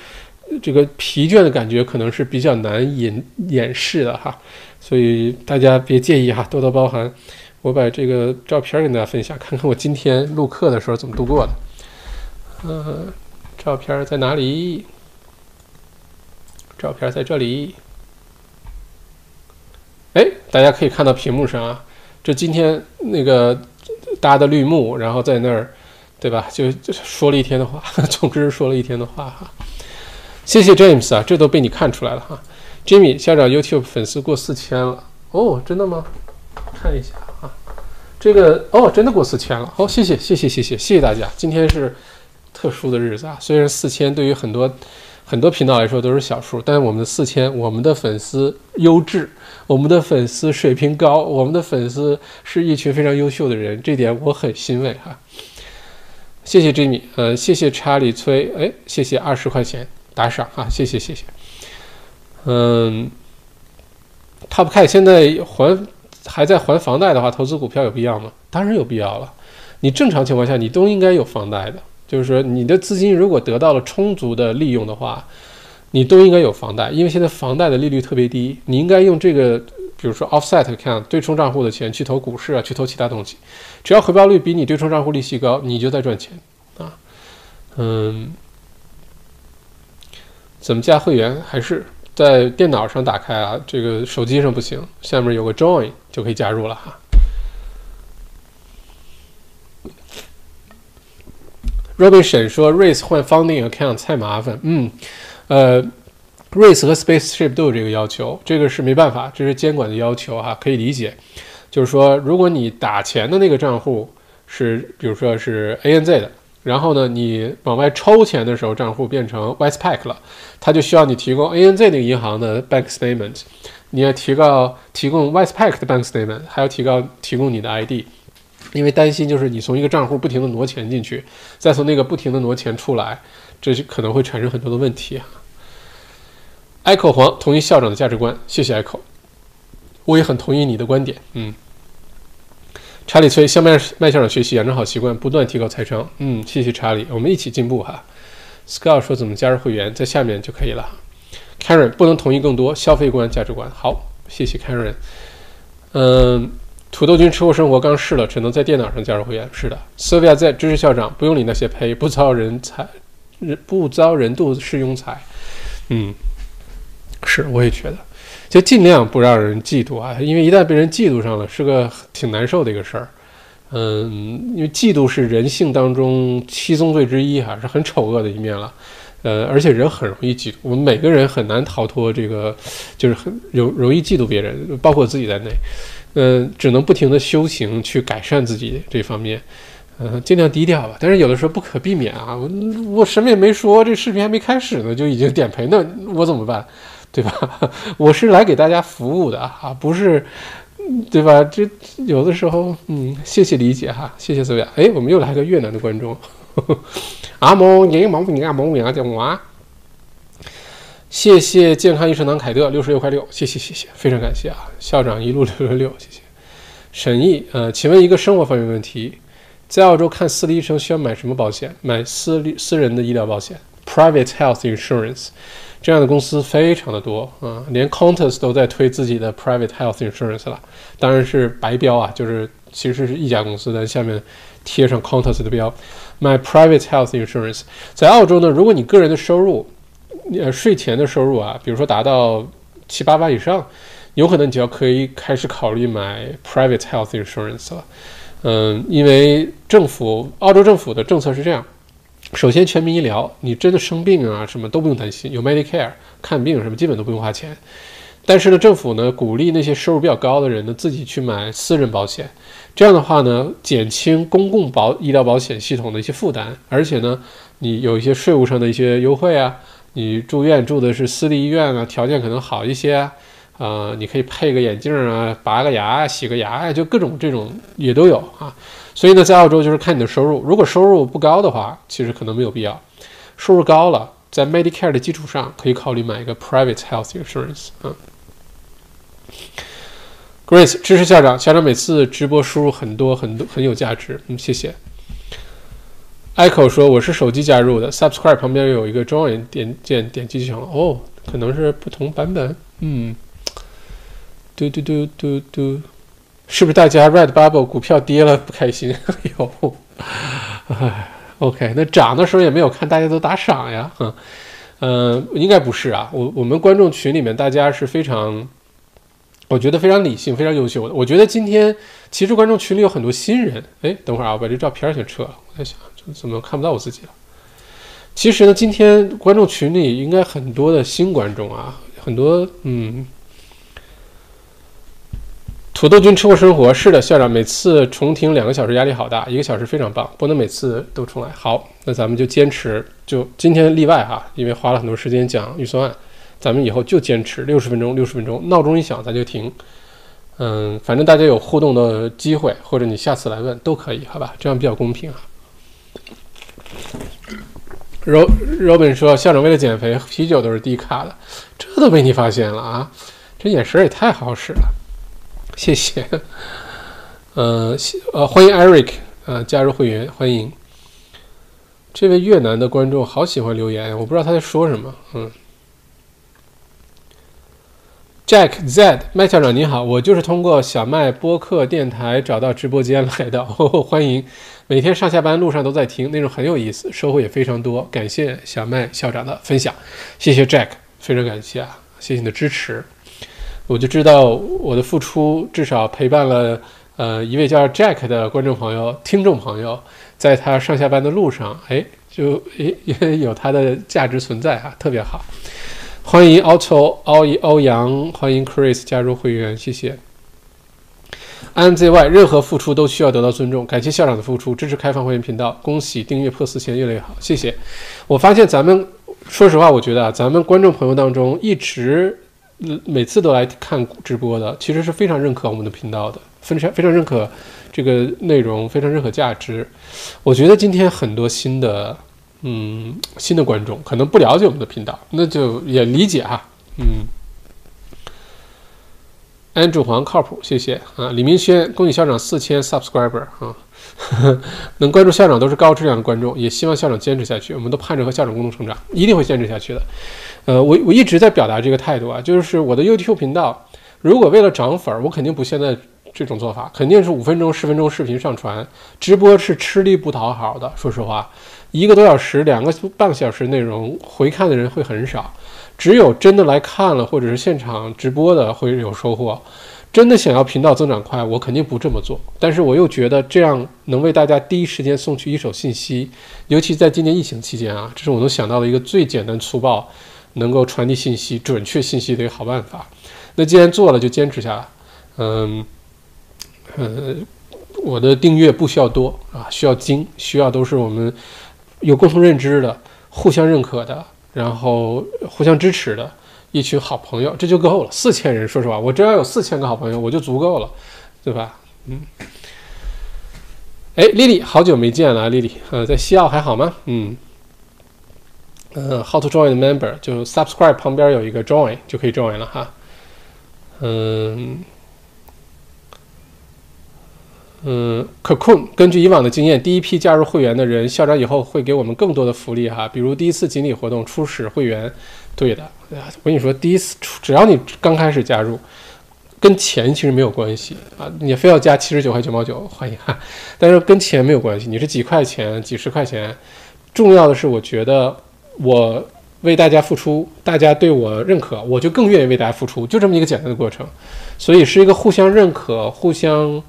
这个疲倦的感觉可能是比较难掩掩饰的哈，所以大家别介意哈，多多包涵。我把这个照片跟大家分享，看看我今天录课的时候怎么度过的。嗯，照片在哪里？照片在这里。哎，大家可以看到屏幕上啊，这今天那个搭的绿幕，然后在那儿，对吧？就就说了一天的话，(laughs) 总之说了一天的话哈。谢谢 James 啊，这都被你看出来了哈。Jimmy 校长 YouTube 粉丝过四千了哦，真的吗？看一下啊，这个哦，真的过四千了。好，谢谢谢谢谢谢谢谢大家，今天是特殊的日子啊。虽然四千对于很多。很多频道来说都是小数，但是我们的四千，我们的粉丝优质，我们的粉丝水平高，我们的粉丝是一群非常优秀的人，这点我很欣慰哈。谢谢 Jimmy，呃，谢谢查理崔，哎，谢谢二十块钱打赏哈，谢谢谢谢。嗯，Top K 现在还还在还房贷的话，投资股票有必要吗？当然有必要了。你正常情况下你都应该有房贷的。就是说，你的资金如果得到了充足的利用的话，你都应该有房贷，因为现在房贷的利率特别低。你应该用这个，比如说 offset account 对冲账户的钱去投股市啊，去投其他东西，只要回报率比你对冲账户利息高，你就在赚钱啊。嗯，怎么加会员？还是在电脑上打开啊？这个手机上不行，下面有个 join 就可以加入了哈。Robinson 说：“Race 换 Funding Account 太麻烦。”嗯，呃，Race 和 Spaceship 都有这个要求，这个是没办法，这是监管的要求哈，可以理解。就是说，如果你打钱的那个账户是，比如说是 ANZ 的，然后呢，你往外抽钱的时候，账户变成 Westpac 了，他就需要你提供 ANZ 那个银行的 Bank Statement，你要提高提供 Westpac 的 Bank Statement，还要提高提供你的 ID。因为担心就是你从一个账户不停的挪钱进去，再从那个不停的挪钱出来，这就可能会产生很多的问题啊。Echo 黄同意校长的价值观，谢谢 Echo，我也很同意你的观点。嗯，查理崔向麦麦校长学习，养成好习惯，不断提高财商。嗯，谢谢查理，我们一起进步哈。Scott 说怎么加入会员，在下面就可以了。Karen 不能同意更多消费观价值观，好，谢谢 Karen。嗯。土豆君吃货生活刚试了，只能在电脑上加入会员。是的，Sylvia 在支持校长，不用理那些呸，不遭人才，不遭人妒是庸才。嗯，是，我也觉得，就尽量不让人嫉妒啊，因为一旦被人嫉妒上了，是个挺难受的一个事儿。嗯，因为嫉妒是人性当中七宗罪之一哈，是很丑恶的一面了。呃，而且人很容易嫉妒，我们每个人很难逃脱这个，就是很容容易嫉妒别人，包括自己在内。嗯，只能不停的修行去改善自己这方面，嗯，尽量低调吧。但是有的时候不可避免啊，我我什么也没说，这视频还没开始呢，就已经点赔，那我怎么办？对吧？(laughs) 我是来给大家服务的啊，不是，对吧？这有的时候，嗯，谢谢理解哈，谢谢所有。哎，我们又来个越南的观众，(laughs) 阿蒙你蒙你阿蒙你阿叫我。谢谢健康医生堂凯德六十六块六，谢谢谢谢，非常感谢啊！校长一路六六六，谢谢。沈毅，呃，请问一个生活方面问题，在澳洲看私立医生需要买什么保险？买私立私人的医疗保险，private health insurance，这样的公司非常的多啊，连 Qantas 都在推自己的 private health insurance 了，当然是白标啊，就是其实是一家公司，但下面贴上 Qantas 的标。买 private health insurance，在澳洲呢，如果你个人的收入呃，税前的收入啊，比如说达到七八万以上，有可能你就要可以开始考虑买 private health insurance 了。嗯，因为政府澳洲政府的政策是这样：首先，全民医疗，你真的生病啊什么都不用担心，有 Medicare 看病什么基本都不用花钱。但是呢，政府呢鼓励那些收入比较高的人呢自己去买私人保险，这样的话呢，减轻公共保医疗保险系统的一些负担，而且呢，你有一些税务上的一些优惠啊。你住院住的是私立医院啊，条件可能好一些啊，你可以配个眼镜啊，拔个牙、洗个牙呀，就各种这种也都有啊。所以呢，在澳洲就是看你的收入，如果收入不高的话，其实可能没有必要；收入高了，在 Medicare 的基础上，可以考虑买一个 Private Health Insurance 啊。Grace 支持校长，校长每次直播输入很多很多很有价值，嗯，谢谢。Echo 说我是手机加入的，Subscribe 旁边有一个 Join 点键点击就行了。哦，可能是不同版本，嗯。嘟嘟嘟嘟嘟，是不是大家 Red Bubble 股票跌了不开心？(laughs) 有哎，，OK，那涨的时候也没有看大家都打赏呀，嗯，呃，应该不是啊，我我们观众群里面大家是非常，我觉得非常理性、非常优秀的。我觉得今天其实观众群里有很多新人，哎，等会儿啊，我把这照片先撤了，我在想怎么看不到我自己了。其实呢，今天观众群里应该很多的新观众啊，很多，嗯。土豆君吃过生活是的，校长每次重听两个小时压力好大，一个小时非常棒，不能每次都重来。好，那咱们就坚持，就今天例外哈，因为花了很多时间讲预算案，咱们以后就坚持六十分钟，六十分钟，闹钟一响咱就停。嗯，反正大家有互动的机会，或者你下次来问都可以，好吧？这样比较公平啊。Ro Robin 说，校长为了减肥，啤酒都是低卡的，这都被你发现了啊？这眼神也太好使了。谢谢，呃，呃，欢迎 Eric，呃，加入会员，欢迎这位越南的观众，好喜欢留言，我不知道他在说什么，嗯，Jack Z，麦校长您好，我就是通过小麦播客电台找到直播间来的，(laughs) 欢迎，每天上下班路上都在听，内容很有意思，收获也非常多，感谢小麦校长的分享，谢谢 Jack，非常感谢啊，谢谢你的支持。我就知道我的付出至少陪伴了呃一位叫 Jack 的观众朋友、听众朋友，在他上下班的路上，哎，就诶也 (laughs) 有他的价值存在啊，特别好。欢迎 Auto 欧欧阳，欢迎 Chris 加入会员，谢谢。NZY，任何付出都需要得到尊重，感谢校长的付出，支持开放会员频道，恭喜订阅破四千，越来越好，谢谢。我发现咱们，说实话，我觉得啊，咱们观众朋友当中一直。每次都来看直播的，其实是非常认可我们的频道的，非常非常认可这个内容，非常认可价值。我觉得今天很多新的，嗯，新的观众可能不了解我们的频道，那就也理解哈，嗯。安主黄靠谱，谢谢啊。李明轩，恭喜校长四千 subscriber 啊，(laughs) 能关注校长都是高质量的观众，也希望校长坚持下去，我们都盼着和校长共同成长，一定会坚持下去的。呃，我我一直在表达这个态度啊，就是我的 YouTube 频道，如果为了涨粉儿，我肯定不现在这种做法，肯定是五分钟、十分钟视频上传，直播是吃力不讨好的。说实话，一个多小时、两个半小时内容，回看的人会很少，只有真的来看了或者是现场直播的会有收获。真的想要频道增长快，我肯定不这么做。但是我又觉得这样能为大家第一时间送去一手信息，尤其在今年疫情期间啊，这是我能想到的一个最简单粗暴。能够传递信息、准确信息的一个好办法。那既然做了，就坚持下来。嗯，呃，我的订阅不需要多啊，需要精，需要都是我们有共同认知的、互相认可的，然后互相支持的一群好朋友，这就够了。四千人，说实话，我只要有四千个好朋友，我就足够了，对吧？嗯。哎，丽丽，好久没见了，丽丽，呃，在西澳还好吗？嗯。嗯，How to join the member？就 subscribe 旁边有一个 join 就可以 join 了哈。嗯嗯可控根据以往的经验，第一批加入会员的人，校长以后会给我们更多的福利哈，比如第一次锦鲤活动初始会员。对的，我跟你说，第一次只要你刚开始加入，跟钱其实没有关系啊，你非要加七十九块九毛九，欢迎哈。但是跟钱没有关系，你是几块钱、几十块钱，重要的是我觉得。我为大家付出，大家对我认可，我就更愿意为大家付出，就这么一个简单的过程，所以是一个互相认可、互相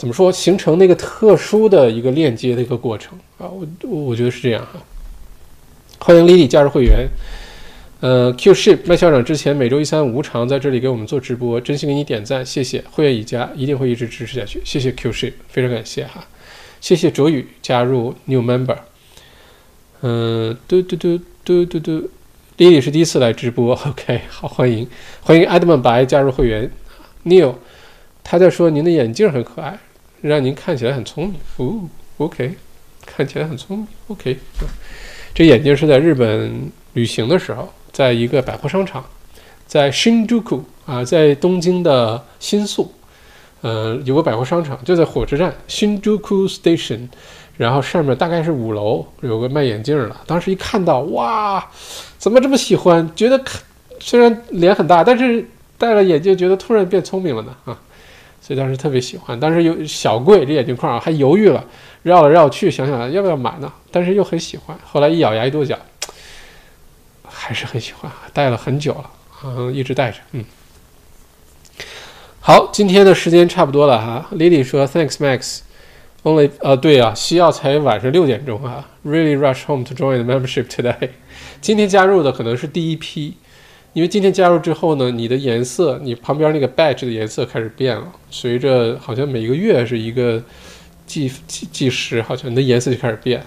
怎么说形成那个特殊的一个链接的一个过程。啊，我我觉得是这样哈。欢迎 Lily 加入会员，呃，Q Ship 麦校长之前每周一三无偿在这里给我们做直播，真心给你点赞，谢谢。会员已加，一定会一直支持下去，谢谢 Q Ship，非常感谢哈，谢谢卓宇加入 New Member。嗯，嘟嘟嘟嘟嘟嘟。丽丽是第一次来直播，(laughs) OK，好，欢迎。欢迎 Edmund 白加入会员，Neil 他在说您的眼镜很可爱，让您看起来很聪明，哦，OK，看起来很聪明，OK，这眼镜是在日本旅行的时候，在一个百货商场，在 Shinjuku 啊，在东京的新宿。呃，有个百货商场就在火车站 Shinjuku Station，然后上面大概是五楼有个卖眼镜的。当时一看到，哇，怎么这么喜欢？觉得看虽然脸很大，但是戴了眼镜觉得突然变聪明了呢啊！所以当时特别喜欢。当时有小贵这眼镜框还犹豫了，绕来绕去，想想要不要买呢？但是又很喜欢。后来一咬牙一跺脚，还是很喜欢，戴了很久了，嗯，一直戴着，嗯。好，今天的时间差不多了哈。Lily 说：“Thanks, Max. Only…… 呃，对啊，西药才晚上六点钟啊。Really rush home to join the membership today。今天加入的可能是第一批，因为今天加入之后呢，你的颜色，你旁边那个 badge 的颜色开始变了。随着好像每个月是一个计计计时，好像你的颜色就开始变。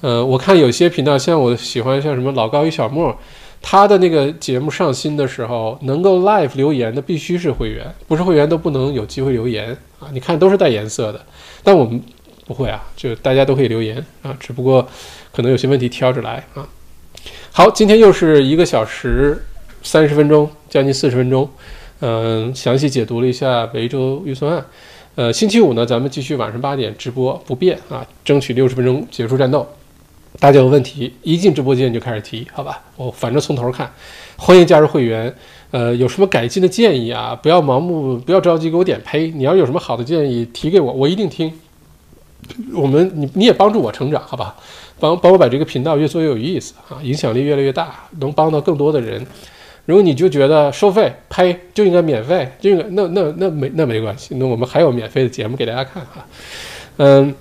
呃，我看有些频道，像我喜欢像什么老高与小莫。”他的那个节目上新的时候，能够 live 留言的必须是会员，不是会员都不能有机会留言啊！你看都是带颜色的，但我们不会啊，就大家都可以留言啊，只不过可能有些问题挑着来啊。好，今天又是一个小时三十分钟，将近四十分钟，嗯，详细解读了一下维州预算案。呃，星期五呢，咱们继续晚上八点直播不变啊，争取六十分钟结束战斗。大家有问题，一进直播间就开始提，好吧？我反正从头看，欢迎加入会员。呃，有什么改进的建议啊？不要盲目，不要着急给我点呸。你要有什么好的建议提给我，我一定听。我们你你也帮助我成长，好吧？帮帮我把这个频道越做越有意思啊，影响力越来越大，能帮到更多的人。如果你就觉得收费呸就应该免费，就应该那那那没那没关系，那我们还有免费的节目给大家看哈。嗯。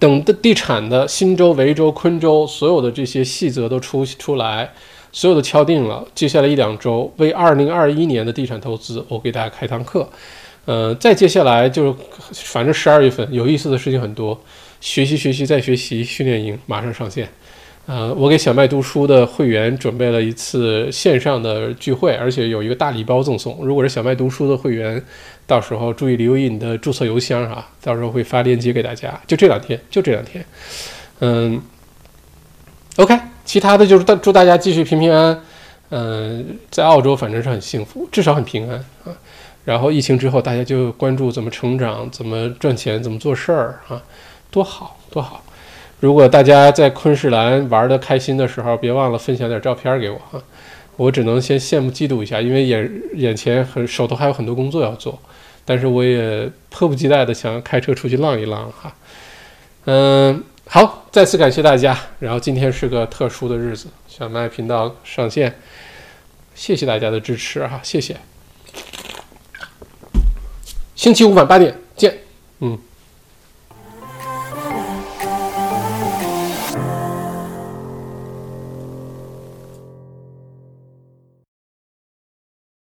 等的地产的新州、维州、昆州所有的这些细则都出出来，所有的敲定了。接下来一两周，为二零二一年的地产投资，我给大家开堂课。呃，再接下来就是反正十二月份有意思的事情很多，学习学习再学习训练营马上上线。呃，我给小麦读书的会员准备了一次线上的聚会，而且有一个大礼包赠送。如果是小麦读书的会员。到时候注意留意你的注册邮箱啊，到时候会发链接给大家。就这两天，就这两天，嗯，OK，其他的就是祝祝大家继续平平安安。嗯，在澳洲反正是很幸福，至少很平安啊。然后疫情之后，大家就关注怎么成长、怎么赚钱、怎么做事儿啊，多好多好。如果大家在昆士兰玩的开心的时候，别忘了分享点照片给我哈。我只能先羡慕嫉妒一下，因为眼眼前很手头还有很多工作要做。但是我也迫不及待的想开车出去浪一浪哈，嗯，好，再次感谢大家。然后今天是个特殊的日子，小麦频道上线，谢谢大家的支持哈，谢谢。星期五晚八点见，嗯。